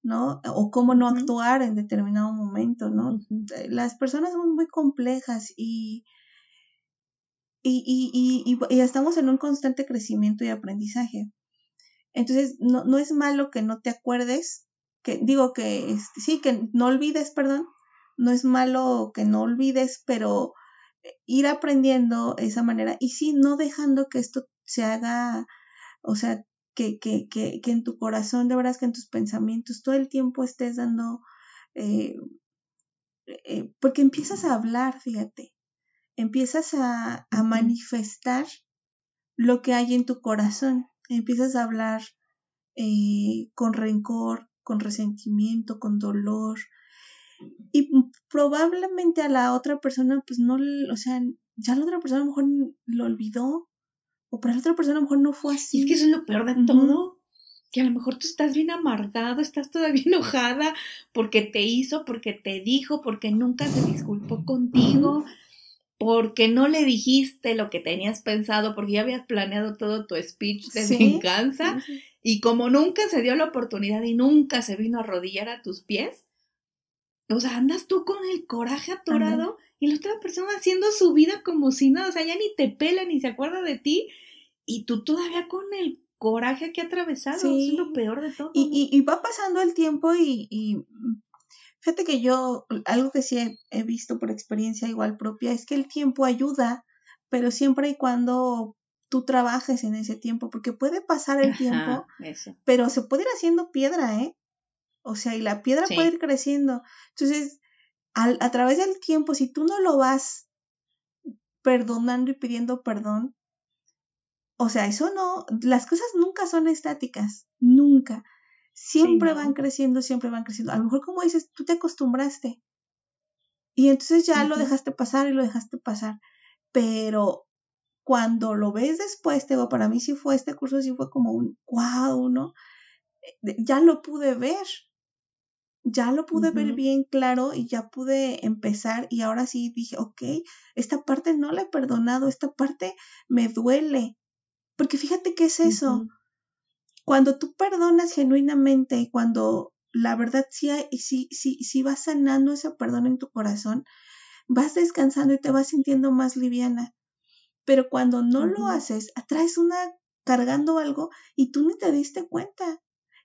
¿no? O cómo no actuar en determinado momento, ¿no? Eh, las personas son muy complejas y, y, y, y, estamos en un constante crecimiento y aprendizaje. Entonces, no, no es malo que no te acuerdes, que digo que este, sí, que no olvides, perdón, no es malo que no olvides, pero eh, ir aprendiendo esa manera y sí, no dejando que esto se haga, o sea, que, que, que, que en tu corazón, de verdad, que en tus pensamientos todo el tiempo estés dando, eh, eh, porque empiezas a hablar, fíjate, empiezas a, a manifestar lo que hay en tu corazón, empiezas a hablar eh, con rencor, con resentimiento, con dolor, y probablemente a la otra persona, pues no, o sea, ya la otra persona a lo mejor lo olvidó, o para la otra persona a lo mejor no fue así. es que eso es lo peor de todo, que a lo mejor tú estás bien amargado, estás todavía enojada porque te hizo, porque te dijo, porque nunca se disculpó contigo, porque no le dijiste lo que tenías pensado, porque ya habías planeado todo tu speech de venganza, y como nunca se dio la oportunidad y nunca se vino a arrodillar a tus pies, o sea, andas tú con el coraje atorado y la otra persona haciendo su vida como si nada, o sea, ya ni te pela ni se acuerda de ti y tú todavía con el coraje que ha atravesado, es lo peor de todo. Y, y, va pasando el tiempo y, y, fíjate que yo, algo que sí he, visto por experiencia igual propia, es que el tiempo ayuda, pero siempre y cuando tú trabajes en ese tiempo, porque puede pasar el tiempo, pero se puede ir haciendo piedra, ¿eh? O sea, y la piedra puede ir creciendo. Entonces, al, a través del tiempo, si tú no lo vas perdonando y pidiendo perdón, o sea, eso no, las cosas nunca son estáticas, nunca. Siempre van creciendo, siempre van creciendo. A lo mejor, como dices, tú te acostumbraste. Y entonces ya lo dejaste pasar y lo dejaste pasar. Pero cuando lo ves después, te digo, para mí sí fue este curso, sí fue como un wow, ¿no? Eh, ya lo pude ver ya lo pude ver bien claro y ya pude empezar y ahora sí dije, ok, esta parte no la he perdonado, esta parte me duele. Porque fíjate qué es eso. Cuando tú perdonas genuinamente y cuando la verdad sí, sí, sí, sí vas sanando ese perdón en tu corazón, vas descansando y te vas sintiendo más liviana. Pero cuando no lo haces, atraes una cargando algo y tú ni te diste cuenta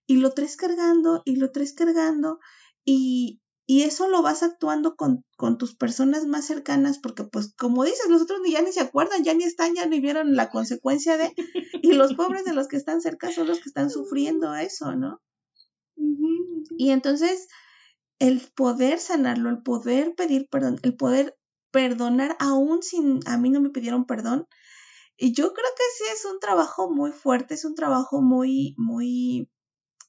y lo traes cargando y lo traes cargando y, y eso lo vas actuando con, con, tus personas más cercanas porque pues como dices, los otros ya ni se acuerdan, ya ni están, ya ni vieron la consecuencia de y los pobres de los que están cerca son los que están sufriendo eso, ¿no? Y entonces el poder sanarlo, el poder pedir perdón, el poder perdonar aún sin a mí no me pidieron perdón, y yo creo que sí es un trabajo muy fuerte, es un trabajo muy, muy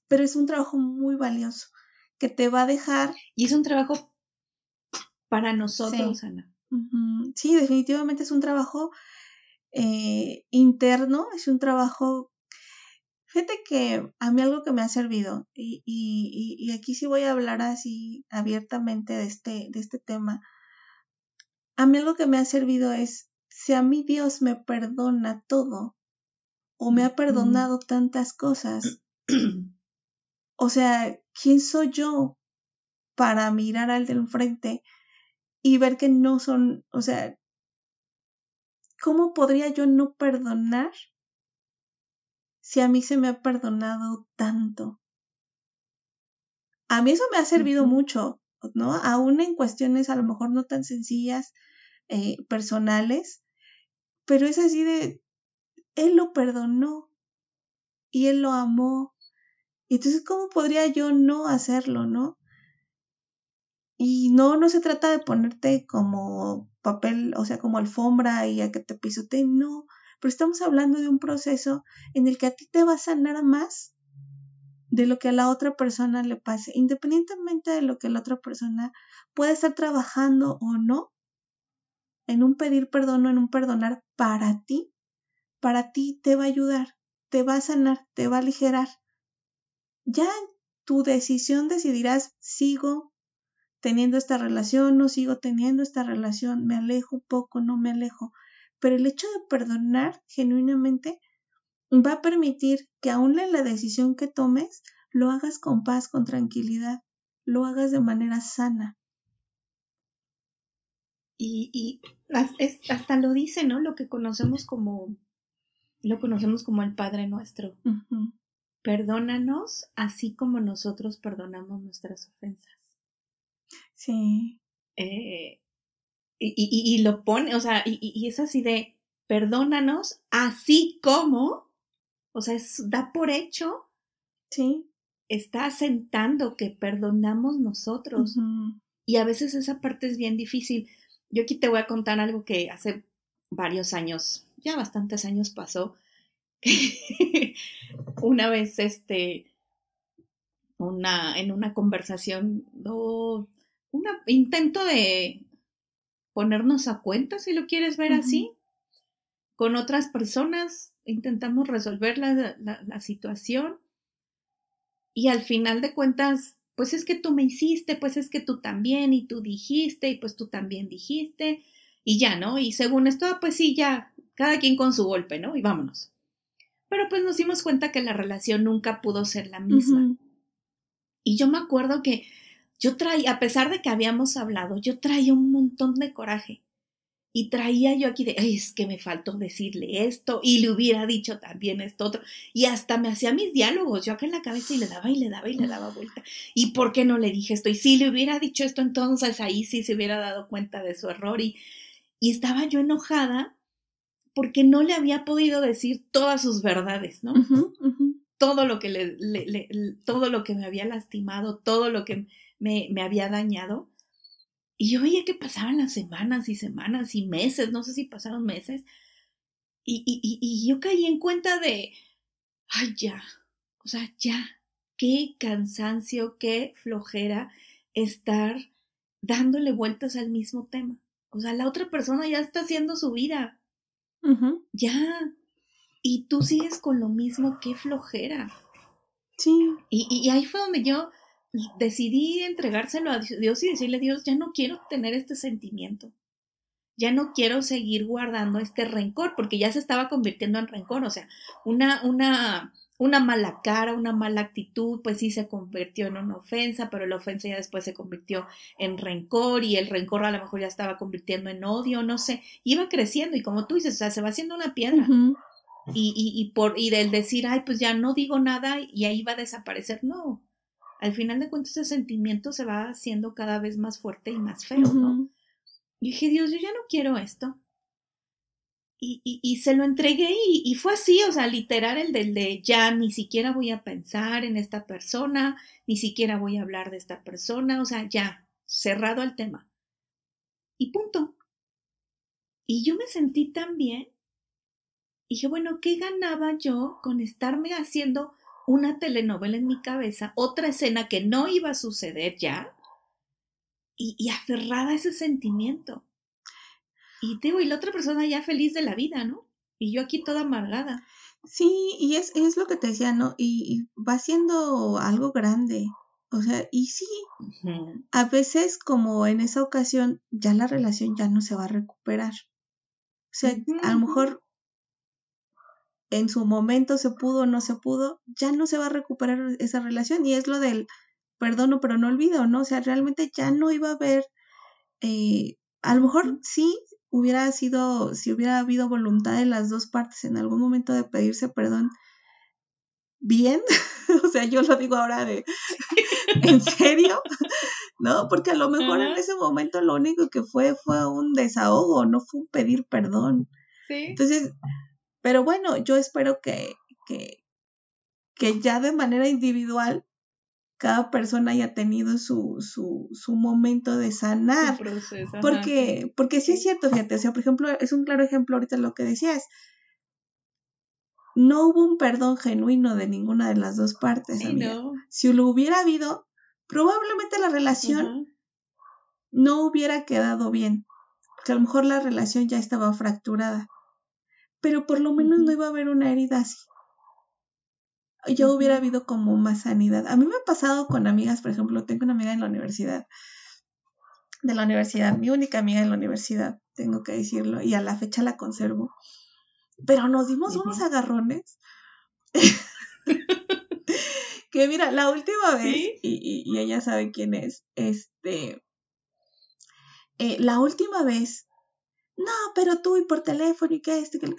pero es un trabajo muy valioso que te va a dejar. Y es un trabajo para nosotros, Ana. Sí, definitivamente es un trabajo eh, interno, es un trabajo... Fíjate que a mí algo que me ha servido, y, y, y aquí sí voy a hablar así abiertamente de este, de este tema, a mí algo que me ha servido es, si a mí Dios me perdona todo, o me ha perdonado tantas cosas, O sea, ¿quién soy yo para mirar al del frente y ver que no son, o sea, ¿cómo podría yo no perdonar si a mí se me ha perdonado tanto? A mí eso me ha servido mucho, ¿no? Aún en cuestiones a lo mejor no tan sencillas, eh, personales, pero es así de, él lo perdonó y él lo amó y entonces, ¿cómo podría yo no hacerlo, no? Y no, no se trata de ponerte como papel, o sea, como alfombra y a que te pisote, no, pero estamos hablando de un proceso en el que a ti te va a sanar más de lo que a la otra persona le pase, independientemente de lo que la otra persona pueda estar trabajando o no, en un pedir perdón o en un perdonar para ti, para ti te va a ayudar, te va a sanar, te va a aligerar. Ya tu decisión decidirás, sigo teniendo esta relación, no sigo teniendo esta relación, me alejo un poco, no me alejo. Pero el hecho de perdonar genuinamente va a permitir que aún en la decisión que tomes, lo hagas con paz, con tranquilidad, lo hagas de manera sana. Y, y hasta lo dice, ¿no? Lo que conocemos como, lo conocemos como el Padre nuestro. Perdónanos así como nosotros perdonamos nuestras ofensas. Sí. Eh, y, y, y, lo pone, o sea, y, y, es así de, perdónanos así como o sea, es, da por hecho. Sí. Está asentando que perdonamos nosotros. Y a veces esa parte es bien difícil. Yo aquí te voy a contar algo que hace varios años, ya bastantes años pasó. una vez, este, una, en una conversación, un intento de ponernos a cuenta, si lo quieres ver así, con otras personas, intentamos resolver la, la, situación y al final de cuentas, pues es que tú me hiciste, pues es que tú también y tú dijiste y pues tú también dijiste y ya, ¿no? Y según esto, ah, pues sí, ya, cada quien con su golpe, ¿no? Y vámonos. Pero pues nos dimos cuenta que la relación nunca pudo ser la misma. Y yo me acuerdo que yo traía, a pesar de que habíamos hablado, yo traía un montón de coraje. Y traía yo aquí de, es que me faltó decirle esto y le hubiera dicho también esto otro. Y hasta me hacía mis diálogos, yo acá en la cabeza y le daba y le daba y le daba vuelta. ¿Y por qué no le dije esto? Y si le hubiera dicho esto, entonces ahí sí se hubiera dado cuenta de su error. Y, y estaba yo enojada porque no le había podido decir todas sus verdades, ¿no? Todo lo que le, le, todo lo que me había lastimado, todo lo que me, me había dañado y yo veía que pasaban las semanas y semanas y meses, no sé si pasaron meses, y, y, y yo caí en cuenta de, ay, ya, o sea, ya, qué cansancio, qué flojera estar dándole vueltas al mismo tema. O sea, la otra persona ya está haciendo su vida. Ya. Y tú sigues con lo mismo, qué flojera. Sí. Y, y ahí fue donde yo decidí entregárselo a Dios y decirle, Dios, ya no quiero tener este sentimiento. Ya no quiero seguir guardando este rencor, porque ya se estaba convirtiendo en rencor. O sea, una, una, una mala cara, una mala actitud, pues sí se convirtió en una ofensa, pero la ofensa ya después se convirtió en rencor y el rencor a lo mejor ya estaba convirtiendo en odio, no sé, iba creciendo y como tú dices, o sea, se va haciendo una piedra. y, y, y, por, y del decir, ay, pues ya no digo nada y ahí va a desaparecer, no, al final de cuentas ese sentimiento se va haciendo cada vez más fuerte y más feo, ¿no? Y dije, Dios, yo ya no quiero esto. Y, se lo entregué y, fue así, o sea, literal el del de ya ni siquiera voy a pensar en esta persona, ni siquiera voy a hablar de esta persona, o sea, ya, cerrado el tema. Y punto. Y yo me sentí tan bien. Y dije, bueno, ¿qué ganaba yo con estarme haciendo una telenovela en mi cabeza, otra escena que no iba a suceder ya, y, aferrada a ese sentimiento. Y digo, y la otra persona ya feliz de la vida, ¿no? Y yo aquí toda amargada. Sí, y es, es lo que te decía, ¿no? Y, va siendo algo grande. O sea, y sí, a veces como en esa ocasión ya la relación ya no se va a recuperar. O sea, a lo mejor en su momento se pudo o no se pudo, ya no se va a recuperar esa relación y es lo del perdono pero no olvido, ¿no? O sea, realmente ya no iba a haber, eh, a lo mejor sí hubiera sido, si hubiera habido voluntad de las dos partes en algún momento de pedirse perdón, bien, o sea, yo lo digo ahora de, ¿en serio? ¿No? Porque a lo mejor en ese momento lo único que fue fue un desahogo, no fue un pedir perdón. Sí. Entonces, pero bueno, yo espero que, que, que ya de manera individual cada persona haya tenido su, su, su momento de sanar. porque, porque sí es cierto, fíjate, o sea, por ejemplo, es un claro ejemplo ahorita lo que decías. no hubo un perdón genuino de ninguna de las dos partes. Sí, amiga. no. Si lo hubiera habido, probablemente la relación no hubiera quedado bien. Que a lo mejor la relación ya estaba fracturada. Pero por lo menos no iba a haber una herida así. Ujú. hubiera habido como más sanidad. A mí me ha pasado con amigas, por ejemplo, tengo una amiga en la universidad. De la universidad, mi única amiga en la universidad, tengo que decirlo, y a la fecha la conservo. Pero nos dimos unos agarrones. que mira, la última vez, ¿Sí? y, y- y ella sabe quién es, este, eh, la última vez, no, pero tú y por teléfono y que esto, que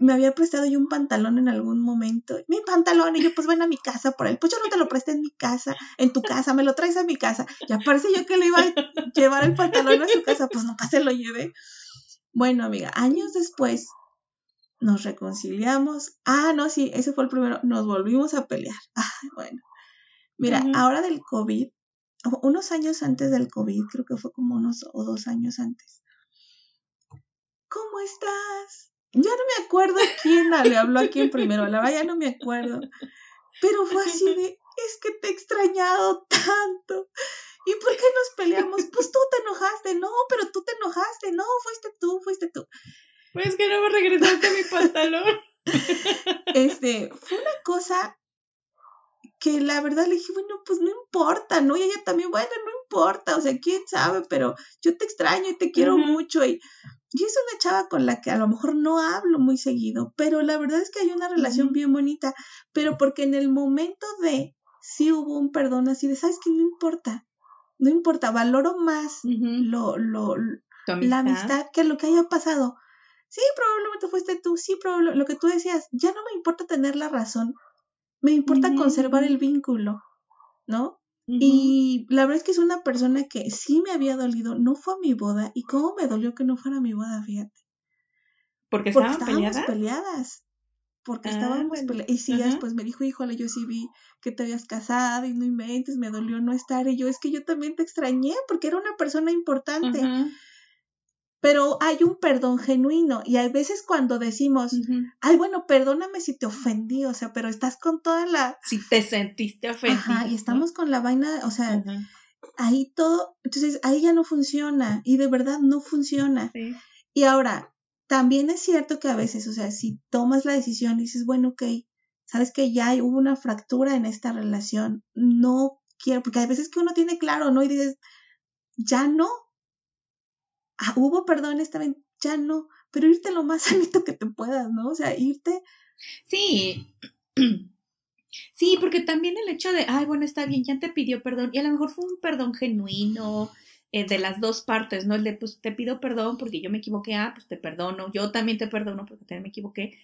me había prestado yo un pantalón en algún momento, mi pantalón, y yo pues ven a mi casa por él, pues yo no te lo presté en mi casa, en tu casa, me lo traes a mi casa, ya parece yo que le iba a llevar el pantalón a su casa, pues nunca se lo llevé. Bueno, amiga, años después nos reconciliamos. Ah, no, sí, ese fue el primero. Nos volvimos a pelear. Ah, bueno. Mira, ahora del COVID, unos años antes del COVID, creo que fue como unos o dos años antes. ¿Cómo estás? Ya no me acuerdo quién le habló a quién primero, la verdad ya no me acuerdo. Pero fue así de, es que te he extrañado tanto. ¿Y por qué nos peleamos? Pues tú te enojaste, no, pero tú te enojaste, no, fuiste tú, fuiste tú. Pues que no me regresaste mi pantalón. este, fue una cosa que la verdad le dije, bueno, pues no importa, ¿no? Y ella también, bueno, no importa, o sea, quién sabe, pero yo te extraño y te quiero mucho y, y es una chava con la que a lo mejor no hablo muy seguido, pero la verdad es que hay una relación bien bonita, pero porque en el momento de sí hubo un perdón así de, ¿sabes qué? No importa, no importa, valoro más lo, lo, la amistad que lo que haya pasado. Sí, probablemente fuiste tú, sí, probablemente lo que tú decías, ya no me importa tener la razón, me importa conservar el vínculo, ¿no? Y la verdad es que es una persona que sí me había dolido, no fue a mi boda, y cómo me dolió que no fuera a mi boda, fíjate. Porque Porque estaban estábamos peleadas. peleadas. Porque Ah, bueno. peleadas. Y sí, ya Ajá. después me dijo, híjole, yo sí vi que te habías casado y no inventes, me dolió no estar. Y yo, es que yo también te extrañé porque era una persona importante. Pero hay un perdón genuino. Y hay veces cuando decimos, ay, bueno, perdóname si te ofendí, o sea, pero estás con toda la... Si te sentiste ofendida. Ajá, y ¿no? estamos con la vaina, o sea, ahí todo, entonces ahí ya no funciona y de verdad no funciona. Sí. Y ahora, también es cierto que a veces, o sea, si tomas la decisión y dices, bueno, ok, sabes que ya hubo una fractura en esta relación, no quiero, porque hay veces que uno tiene claro, ¿no? Y dices, ya no. Ah, hubo perdón esta vez, ya no, pero irte lo más sanito que te puedas, ¿no? O sea, irte Sí. Sí, porque también el hecho de, ay, bueno, está bien, ya te pidió perdón, y a lo mejor fue un perdón genuino eh, de las dos partes, ¿no? El de, pues te pido perdón porque yo me equivoqué, ah, pues te perdono, yo también te perdono porque también me equivoqué.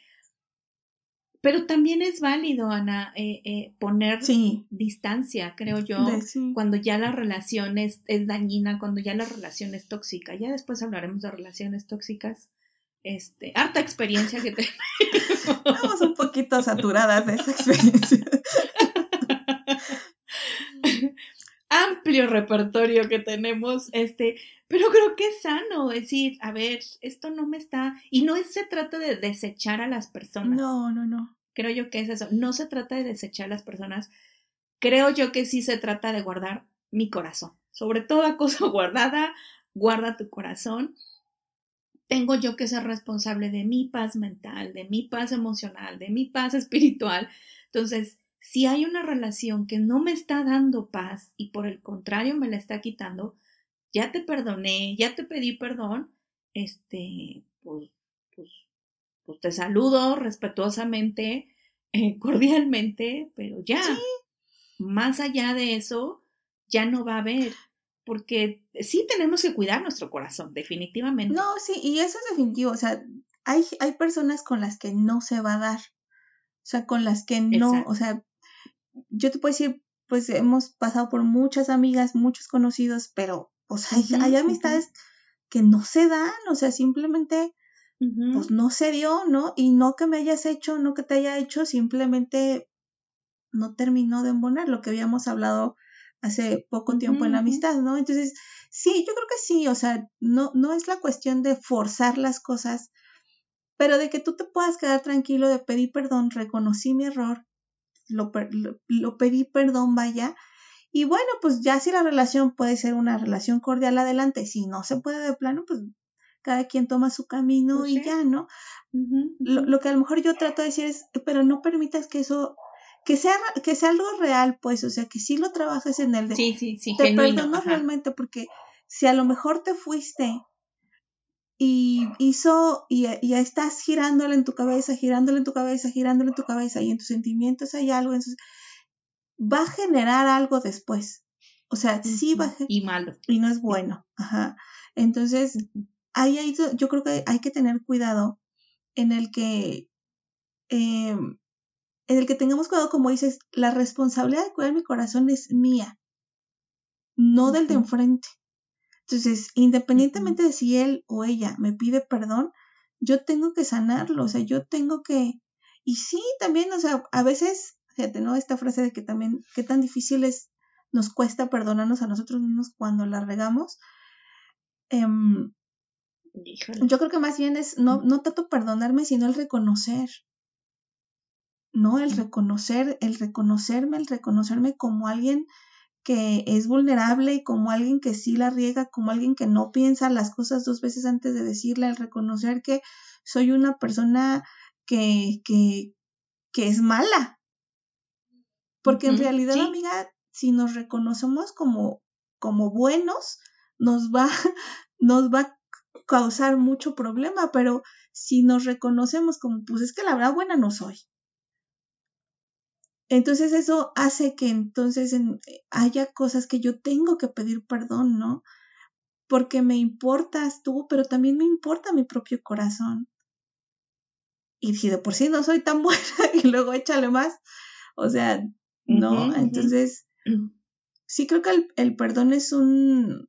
Pero también es válido, Ana, eh, eh, poner Sí, distancia, creo yo, de- sí. cuando ya la relación es, es dañina, cuando ya la relación es tóxica. Ya después hablaremos de relaciones tóxicas. Este, harta experiencia que tenemos. Estamos un poquito saturadas de esa experiencia. Amplio repertorio que tenemos, este, pero creo que es sano decir, a ver, esto no me está, y no se trata de desechar a las personas, No, no, no. creo yo que es eso, no se trata de desechar a las personas, creo yo que sí se trata de guardar mi corazón, sobre toda cosa guardada, guarda tu corazón, tengo yo que ser responsable de mi paz mental, de mi paz emocional, de mi paz espiritual, entonces, si hay una relación que no me está dando paz y por el contrario me la está quitando, ya te perdoné, ya te pedí perdón, este, pues, pues, pues te saludo respetuosamente, eh, cordialmente, pero ya, más allá de eso, ya no va a haber, porque sí tenemos que cuidar nuestro corazón, definitivamente. No, sí, y eso es definitivo. O sea, hay, hay personas con las que no se va a dar. O sea, con las que no, Exacto. o sea, yo te puedo decir, pues hemos pasado por muchas amigas, muchos conocidos, pero pues hay, Ujú, hay ujú. amistades que no se dan, o sea, simplemente pues no se dio, ¿no? Y no que me hayas hecho, no que te haya hecho, simplemente no terminó de embonar lo que habíamos hablado hace poco tiempo en la amistad, ¿no? Entonces, sí, yo creo que sí, o sea, no, no es la cuestión de forzar las cosas, pero de que tú te puedas quedar tranquilo de pedir perdón, reconocí mi error, lo, lo, pedí perdón, vaya, y bueno, pues ya si la relación puede ser una relación cordial adelante, si no se puede de plano, pues cada quien toma su camino pues y ya, ¿no? Lo, lo, que a lo mejor yo trato de decir es, pero no permitas que eso que sea, que sea algo real, pues, o sea, que sí lo trabajes en el de... Sí, sí, sí, te perdono realmente porque si a lo mejor te fuiste y hizo, y, ya estás girándole en tu cabeza, girándole en tu cabeza, girándole en tu cabeza y en tus sentimientos hay algo, entonces va a generar algo después. O sea, sí va a... Y malo. Y no es bueno. Ajá. Entonces, ahí hay, yo creo que hay que tener cuidado en el que eh, en el que tengamos cuidado, como dices, la responsabilidad de cuidar mi corazón es mía, no del de enfrente. Entonces, independientemente de si él o ella me pide perdón, yo tengo que sanarlo, o sea, yo tengo que... Y sí, también, o sea, a veces, fíjate, ¿no? Esta frase de que también, qué tan difícil es, nos cuesta perdonarnos a nosotros mismos cuando la regamos. Em, yo creo que más bien es no, no tanto perdonarme, sino el reconocer. ¿no? El reconocer, el reconocerme, el reconocerme como alguien que es vulnerable y como alguien que sí la riega, como alguien que no piensa las cosas dos veces antes de decirle, el reconocer que soy una persona que, que, que es mala. Porque en realidad, amiga, si nos reconocemos como, como buenos, nos va, nos va a causar mucho problema, pero si nos reconocemos como, pues es que la verdad buena no soy, entonces eso hace que entonces eh, haya cosas que yo tengo que pedir perdón, ¿no? Porque me importas tú, pero también me importa mi propio corazón. Y si de por sí no soy tan buena y luego échale más, o sea, no, entonces sí creo que el, el perdón es un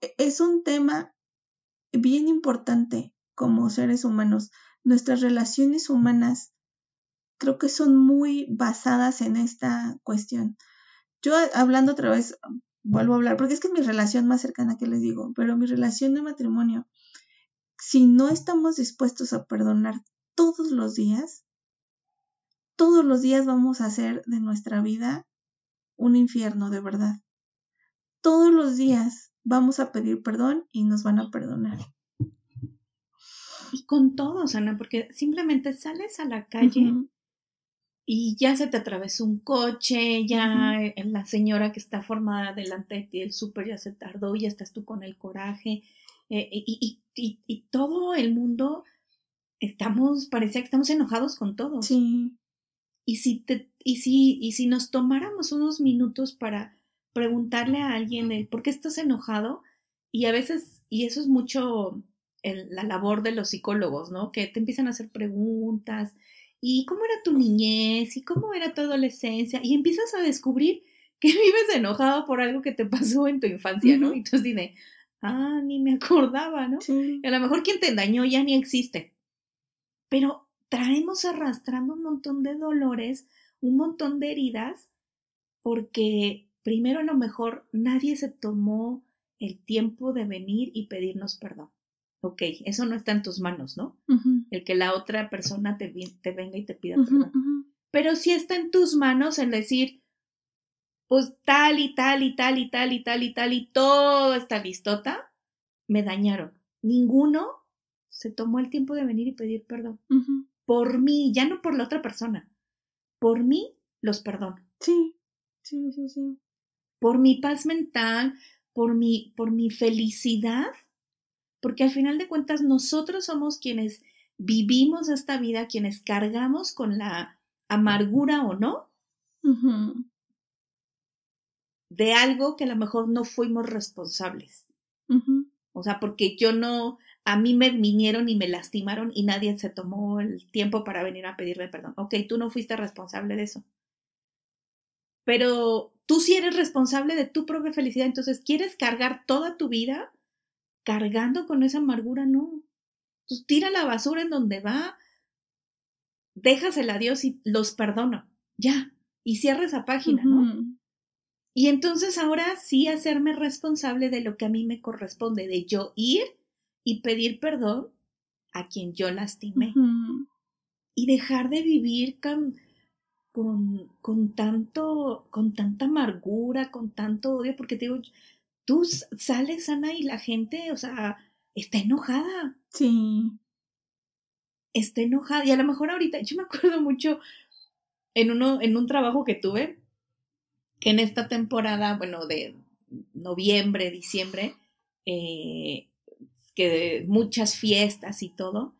e, es un tema bien importante como seres humanos. Nuestras relaciones humanas creo que son muy basadas en esta cuestión. Yo hablando otra vez, vuelvo a hablar, porque es que mi relación más cercana que les digo, pero mi relación de matrimonio, si no estamos dispuestos a perdonar todos los días, todos los días vamos a hacer de nuestra vida un infierno de verdad. Todos los días vamos a pedir perdón y nos van a perdonar. Y con todos, Ana, porque simplemente sales a la calle y ya se te atravesó un coche, ya la señora que está formada delante de ti, el súper ya se tardó, ya estás tú con el coraje, eh, y, y, y, todo el mundo estamos, parecía que estamos enojados con todos. Sí. Y si, te, y, si, y si nos tomáramos unos minutos para preguntarle a alguien el por qué estás enojado, y a veces, y eso es mucho la labor de los psicólogos, ¿no? Que te empiezan a hacer preguntas y cómo era tu niñez y cómo era tu adolescencia y empiezas a descubrir que vives enojado por algo que te pasó en tu infancia, ¿no? Y tú dices, ah, ni me acordaba, ¿no? Sí. a lo mejor quien te dañó ya ni existe. Pero traemos arrastrando un montón de dolores, un montón de heridas, porque primero a lo mejor nadie se tomó el tiempo de venir y pedirnos perdón ok, eso no está en tus manos, ¿no? El que la otra persona te, te venga y te pida perdón. Pero sí está en tus manos el decir, pues tal y tal y tal y tal y tal y tal y todo esta listota me dañaron. Ninguno se tomó el tiempo de venir y pedir perdón. Por mí, ya no por la otra persona. Por mí los perdono. Sí, sí, sí, sí. Por mi paz mental, por mi, por mi felicidad, porque al final de cuentas nosotros somos quienes vivimos esta vida, quienes cargamos con la amargura o no de algo que a lo mejor no fuimos responsables. O sea, porque yo no, a mí me vinieron y me lastimaron y nadie se tomó el tiempo para venir a pedirme perdón. Ok, tú no fuiste responsable de eso. Pero tú sí eres responsable de tu propia felicidad, entonces quieres cargar toda tu vida cargando con esa amargura, no. Tira la basura en donde va, déjasela a Dios y los perdona, ya, y cierra esa página, ¿no? Y entonces ahora sí hacerme responsable de lo que a mí me corresponde, de yo ir y pedir perdón a quien yo lastimé y dejar de vivir con, con, con tanto, con tanta amargura, con tanto odio, porque te digo, tú sales, Ana, y la gente, o sea, está enojada, Sí. está enojada, y a lo mejor ahorita, yo me acuerdo mucho en uno, en un trabajo que tuve, que en esta temporada, bueno, de noviembre, diciembre, eh, que de muchas fiestas y todo,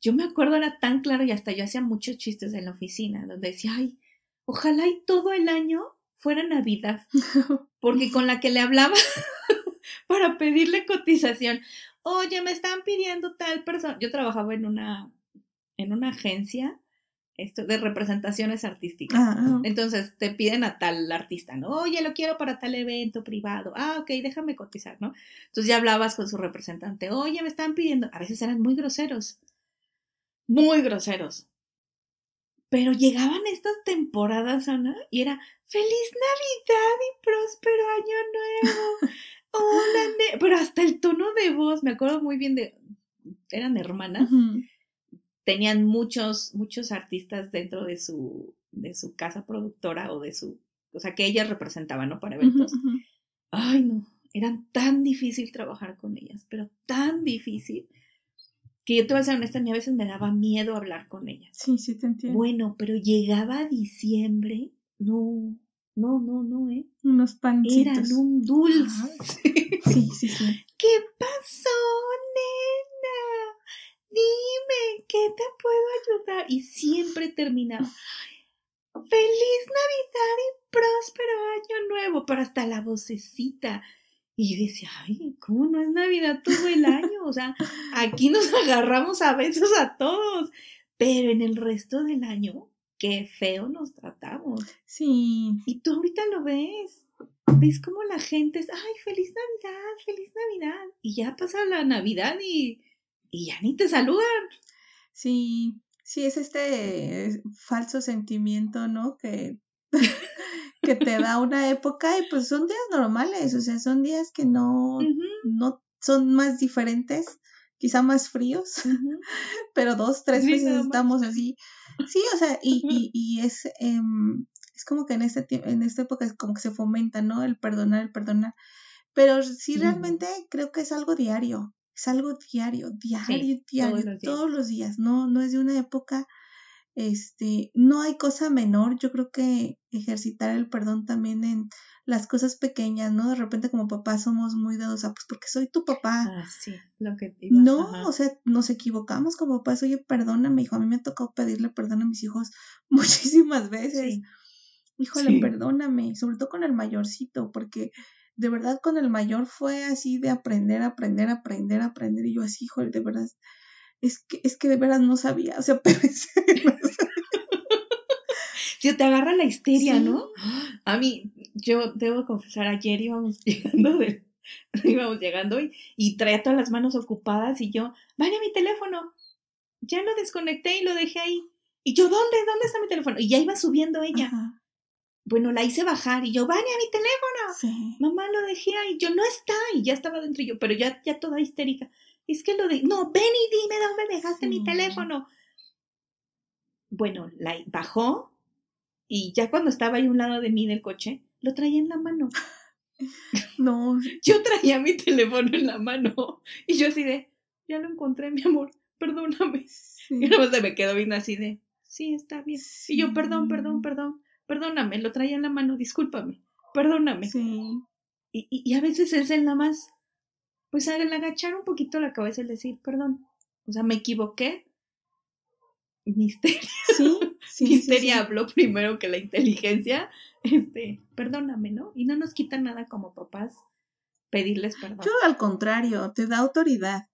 yo me acuerdo era tan claro y hasta yo hacía muchos chistes en la oficina, donde decía, ay, ojalá y todo el año fuera Navidad, porque con la que le hablaba para pedirle cotización, oye, me están pidiendo tal persona, yo trabajaba en una, en una agencia esto, de representaciones artísticas. Ah, Entonces te piden a tal artista, ¿no? Oye, lo quiero para tal evento privado. Ah, ok, déjame cotizar, ¿no? Entonces ya hablabas con su representante. Oye, me están pidiendo. A veces eran muy groseros. Muy groseros. Pero llegaban estas temporadas, Ana, y era feliz Navidad y próspero año nuevo. Hola, ne-". pero hasta el tono de voz, me acuerdo muy bien de, eran hermanas tenían muchos, muchos artistas dentro de su, de su casa productora o de su, o sea, que ellas representaban, ¿no? Para eventos. Ay, no, eran tan difícil trabajar con ellas, pero tan difícil, que yo te voy a ser honesta, a mí a veces me daba miedo hablar con ellas. Sí, sí, te entiendo. Bueno, pero llegaba diciembre, no, no, no, no, ¿eh? Unos pancitos. Eran un dulce. Sí, sí, sí. ¿Qué pasó, nena? Dime, ¿qué te puedo ayudar? Y siempre terminaba. Feliz Navidad y próspero año nuevo, pero hasta la vocecita. Y yo decía, ay, ¿cómo no es Navidad todo el año? O sea, aquí nos agarramos a besos a todos, pero en el resto del año, qué feo nos tratamos. Sí, Y tú ahorita lo ves. Ves cómo la gente es, ay, feliz Navidad, feliz Navidad. Y ya pasa la Navidad y, y ya ni te saludan. sí, sí, es este falso sentimiento, ¿no? Que, que te da una época y pues son días normales, o sea, son días que no, no son más diferentes, quizá más fríos, pero dos, tres Sí, veces estamos así. Sí, o sea, y, y, y es, em, es como que en este en esta época es como que se fomenta, ¿no? El perdonar, el perdonar. Pero sí realmente creo que es algo diario, es algo diario, diario, diario, todos los días. todos los días, no, no es de una época, este, no hay cosa menor, yo creo que ejercitar el perdón también en las cosas pequeñas, ¿no? De repente como papá somos muy dados a, pues porque soy tu papá, Ah, sí, lo que te iba- no, ajá. o sea, nos equivocamos como papás. Oye, perdóname, hijo. A mí me ha tocado pedirle perdón a mis hijos muchísimas veces. Sí. Híjole, Sí. perdóname. Sobre todo con el mayorcito, porque de verdad con el mayor fue así de aprender, aprender, aprender, aprender. Y yo así, híjole, de verdad. Es que, es que de verdad no sabía. O sea, pero es- Si te agarra la histeria, Sí. ¿no? A mí, yo debo confesar, ayer íbamos llegando de, íbamos llegando y, y traía todas las manos ocupadas y yo, vaya mi teléfono. Ya lo desconecté y lo dejé ahí. Y yo, ¿dónde? ¿Dónde está mi teléfono? Y ya iba subiendo ella. Ajá, Bueno, la hice bajar y yo, vaya mi teléfono. sí. Mamá lo dejé ahí. Yo, no está. Y ya estaba dentro y yo, pero ya, ya toda histérica. Es que lo de, no, ven y dime dónde dejaste mi teléfono. Bueno, la bajó y ya cuando estaba ahí a un lado de mí del coche, lo traía en la mano. No, Yo traía mi teléfono en la mano y yo así de, ya lo encontré, mi amor, perdóname. sí. Y nada más se me quedó bien así de, sí, está bien. Y yo, perdón, perdón, perdón, perdóname, lo traía en la mano, discúlpame, perdóname. Sí. Y, y, y a veces es el nada más, pues al agachar un poquito la cabeza y decir, perdón, o sea, me equivoqué. Misteria, Sí, sí, sí, Misteria sí. habló primero que la inteligencia. Este, perdóname, ¿no? Y no nos quita nada como papás pedirles perdón. Yo al contrario, te da autoridad,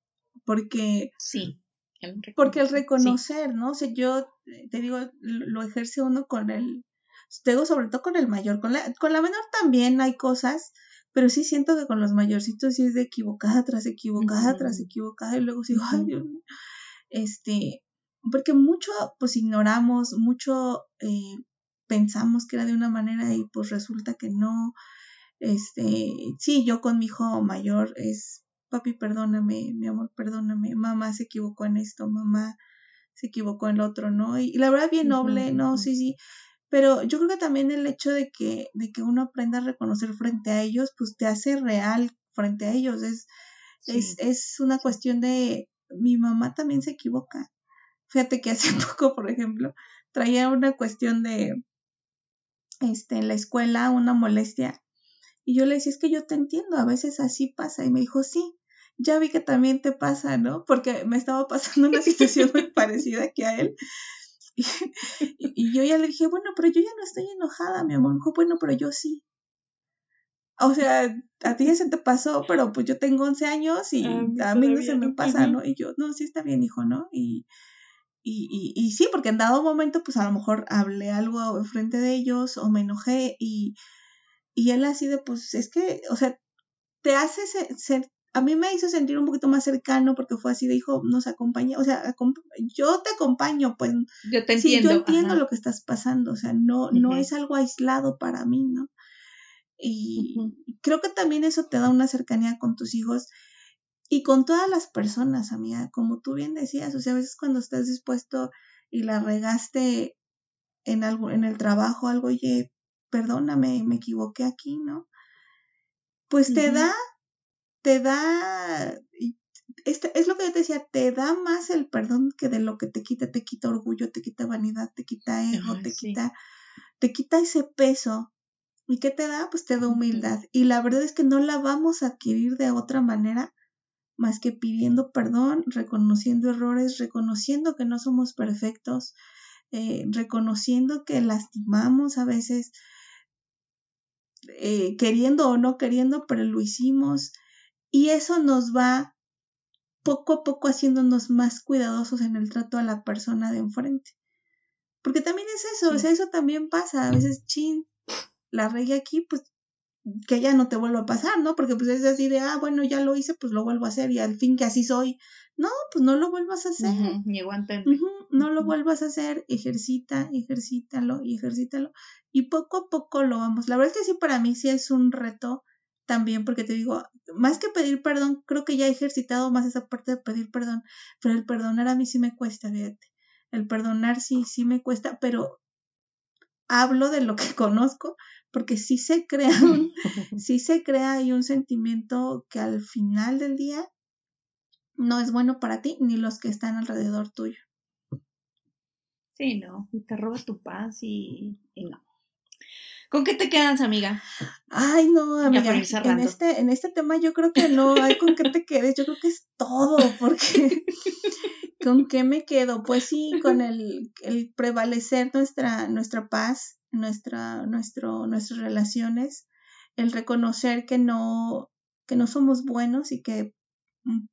porque Sí. el porque el reconocer, ¿no? O sea, yo eh, te digo, lo lo ejerce uno con el, te digo sobre todo con el mayor, con la, con la menor también hay cosas, pero sí siento que con los mayorcitos sí es de equivocada tras equivocada tras equivocada y luego digo, ay. Dios mío. este, porque mucho pues ignoramos, mucho eh, pensamos que era de una manera y pues resulta que no, este, sí, yo con mi hijo mayor es papi, perdóname, mi amor, perdóname, mamá se equivocó en esto, mamá se equivocó en lo otro, ¿no? Y, la verdad, bien noble, no, sí, sí. Pero yo creo que también el hecho de que, de que uno aprenda a reconocer frente a ellos, pues te hace real frente a ellos. Es, es, es una cuestión de, mi mamá también se equivoca. Fíjate que hace poco, por ejemplo, traía una cuestión de, este, en la escuela, una molestia. Y yo le decía, es que yo te entiendo, a veces así pasa. Y me dijo, sí, ya vi que también te pasa, ¿no? Porque me estaba pasando una situación muy parecida que a él. Y, yo ya le dije, bueno, pero yo ya no estoy enojada, mi amor. Me dijo, bueno, pero yo sí. O sea, a ti ya se te pasó, pero pues yo tengo 11 años y a mí, no se me pasa, ¿no? Y yo, no, sí está bien, hijo, ¿no? Y, y, y, y, sí, porque en dado momento, pues a lo mejor hablé algo frente de ellos o me enojé y, y él así de, pues es que, o sea, te hace ser, a mí me hizo sentir un poquito más cercano porque fue así de, hijo, nos acompaña, o sea, yo te acompaño, pues. Yo te entiendo. Sí, yo entiendo lo que estás pasando, o sea, no, no es algo aislado para mí, ¿no? Y creo que también eso te da una cercanía con tus hijos y con todas las personas, amiga, como tú bien decías, o sea, a veces cuando estás dispuesto y la regaste en algo, en el trabajo, algo, oye, perdóname, me equivoqué aquí, ¿no? Pues te da, te da, este, es lo que yo te decía, te da más el perdón que de lo que te quita, te quita orgullo, te quita vanidad, te quita ego, te quita, te quita ese peso ¿Y qué te da? Pues te da humildad. Y la verdad es que no la vamos a adquirir de otra manera más que pidiendo perdón, reconociendo errores, reconociendo que no somos perfectos, eh, reconociendo que lastimamos a veces, eh, queriendo o no queriendo, pero lo hicimos. Y eso nos va poco a poco haciéndonos más cuidadosos en el trato a la persona de enfrente. Porque también es eso, o sea, eso también pasa. A veces, chin, la regué aquí, pues que ya no te vuelva a pasar, ¿no? Porque pues es así de, ah, bueno, ya lo hice, pues lo vuelvo a hacer y al fin que así soy. No, pues no lo vuelvas a hacer. No lo vuelvas a hacer, ejercita, ejercítalo y ejercítalo. Y poco a poco lo vamos. La verdad es que sí, para mí sí es un reto también, porque te digo, más que pedir perdón, creo que ya he ejercitado más esa parte de pedir perdón, pero el perdonar a mí sí me cuesta, fíjate. El perdonar sí, sí me cuesta, pero hablo de lo que conozco, porque sí se crea un, sí se crea ahí un sentimiento que al final del día no es bueno para ti ni los que están alrededor tuyo. Sí, no, y te roba tu paz y, no. ¿Con qué te quedas, amiga? Ay, no, amiga. En este, en este tema yo creo que no hay con qué te quedes, yo creo que es todo, porque ¿con qué me quedo? Pues sí, con el, el prevalecer nuestra, nuestra paz, nuestra, nuestro, nuestras relaciones, el reconocer que no, que no somos buenos y que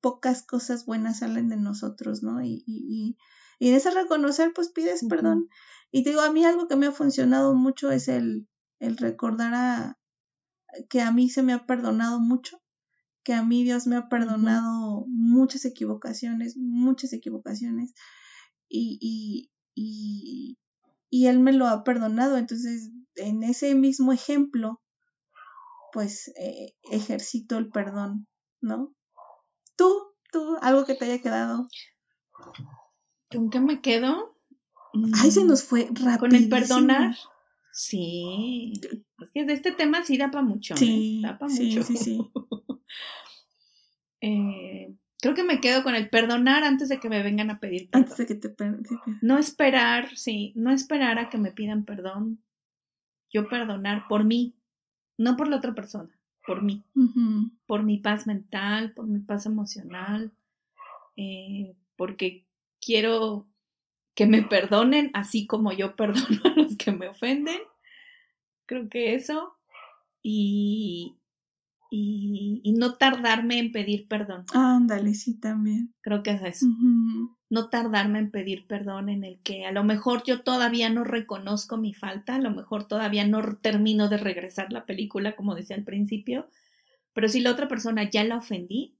pocas cosas buenas salen de nosotros, ¿no? Y, y, y en ese reconocer, pues pides perdón. Y te digo, a mí algo que me ha funcionado mucho es el, el recordar a, que a mí se me ha perdonado mucho, que a mí Dios me ha perdonado muchas equivocaciones, muchas equivocaciones. Y, y, y, y él me lo ha perdonado. Entonces, en ese mismo ejemplo, pues eh, ejercito el perdón, ¿no? Tú, tú, algo que te haya quedado. ¿Con qué me quedo? Ay, se nos fue rápido. Con el perdonar. Sí. Es que de este tema sí da para mucho. ¿eh? Sí, da para mucho. Sí, sí. eh, Creo que me quedo con el perdonar antes de que me vengan a pedir perdón. Antes de que te perdonen. No esperar, sí, no esperar a que me pidan perdón. Yo perdonar por mí, no por la otra persona, por mí. Por mi paz mental, por mi paz emocional, eh, porque quiero que me perdonen así como yo perdono a los que me ofenden. Creo que eso. Y, y, no tardarme en pedir perdón. Ándale, sí, también. Creo que es eso. No tardarme en pedir perdón en el que a lo mejor yo todavía no reconozco mi falta, a lo mejor todavía no termino de regresar la película, como decía al principio, pero si la otra persona ya la ofendí,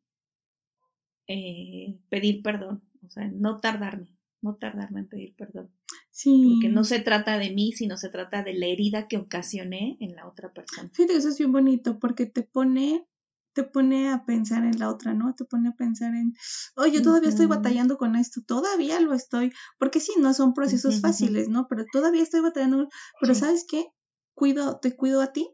eh, pedir perdón, o sea, no tardarme, no tardarme en pedir perdón. Sí. Porque no se trata de mí, sino se trata de la herida que ocasioné en la otra persona. Fíjate, eso es bien bonito porque te pone te pone a pensar en la otra, ¿no? Te pone a pensar en, oye, yo todavía estoy batallando con esto, todavía lo estoy, porque sí, no son procesos fáciles, ¿no? Pero todavía estoy batallando, pero Sí. ¿sabes qué? Cuido, te cuido a ti.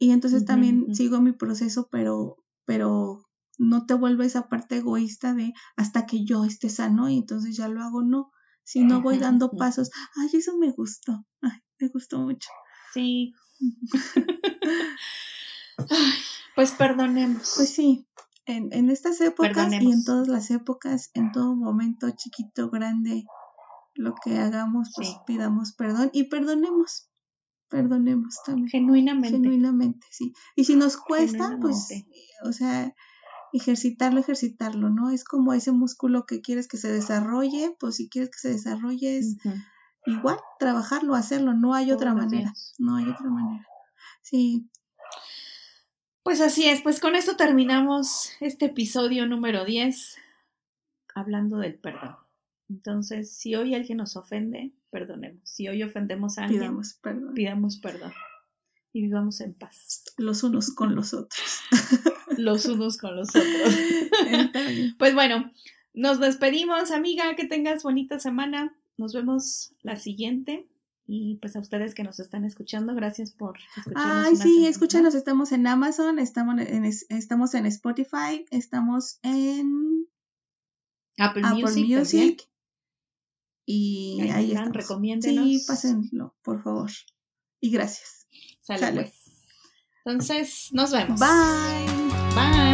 Y entonces también sigo mi proceso, pero, pero no te vuelve esa parte egoísta de hasta que yo esté sano y entonces ya lo hago, no. Si no voy dando pasos, ay, eso me gustó, ay, me gustó mucho. Sí. Ay, pues perdonemos. Pues sí, en, en estas épocas y en todas las épocas, en todo momento, chiquito, grande, lo que hagamos, pues Sí. pidamos perdón y perdonemos, perdonemos también, Genuinamente. genuinamente, sí. Y si nos cuesta, pues, o sea, ejercitarlo, ejercitarlo, ¿no? Es como ese músculo que quieres que se desarrolle, pues si quieres que se desarrolle es igual, trabajarlo, hacerlo, no hay otra manera, días. no hay otra manera. Sí, Pues así es, pues con esto terminamos este episodio número 10 hablando del perdón. Entonces, si hoy alguien nos ofende, perdonemos. Si hoy ofendemos a alguien, pidamos perdón. pidamos perdón y vivamos en paz, Los unos con los otros. los unos con los otros. Pues bueno, nos despedimos, amiga, que tengas bonita semana. Nos vemos la siguiente. Y pues a ustedes que nos están escuchando, gracias por escucharnos. Ay, sí, escúchanos, más. estamos en Amazon, estamos en, es- estamos en Spotify, estamos en Apple, Apple Music. Y Ahí ahí, están, recomiéndenos. Sí, pásenlo, por favor. Y gracias. Sale. pues. Entonces, nos vemos. Bye. Bye.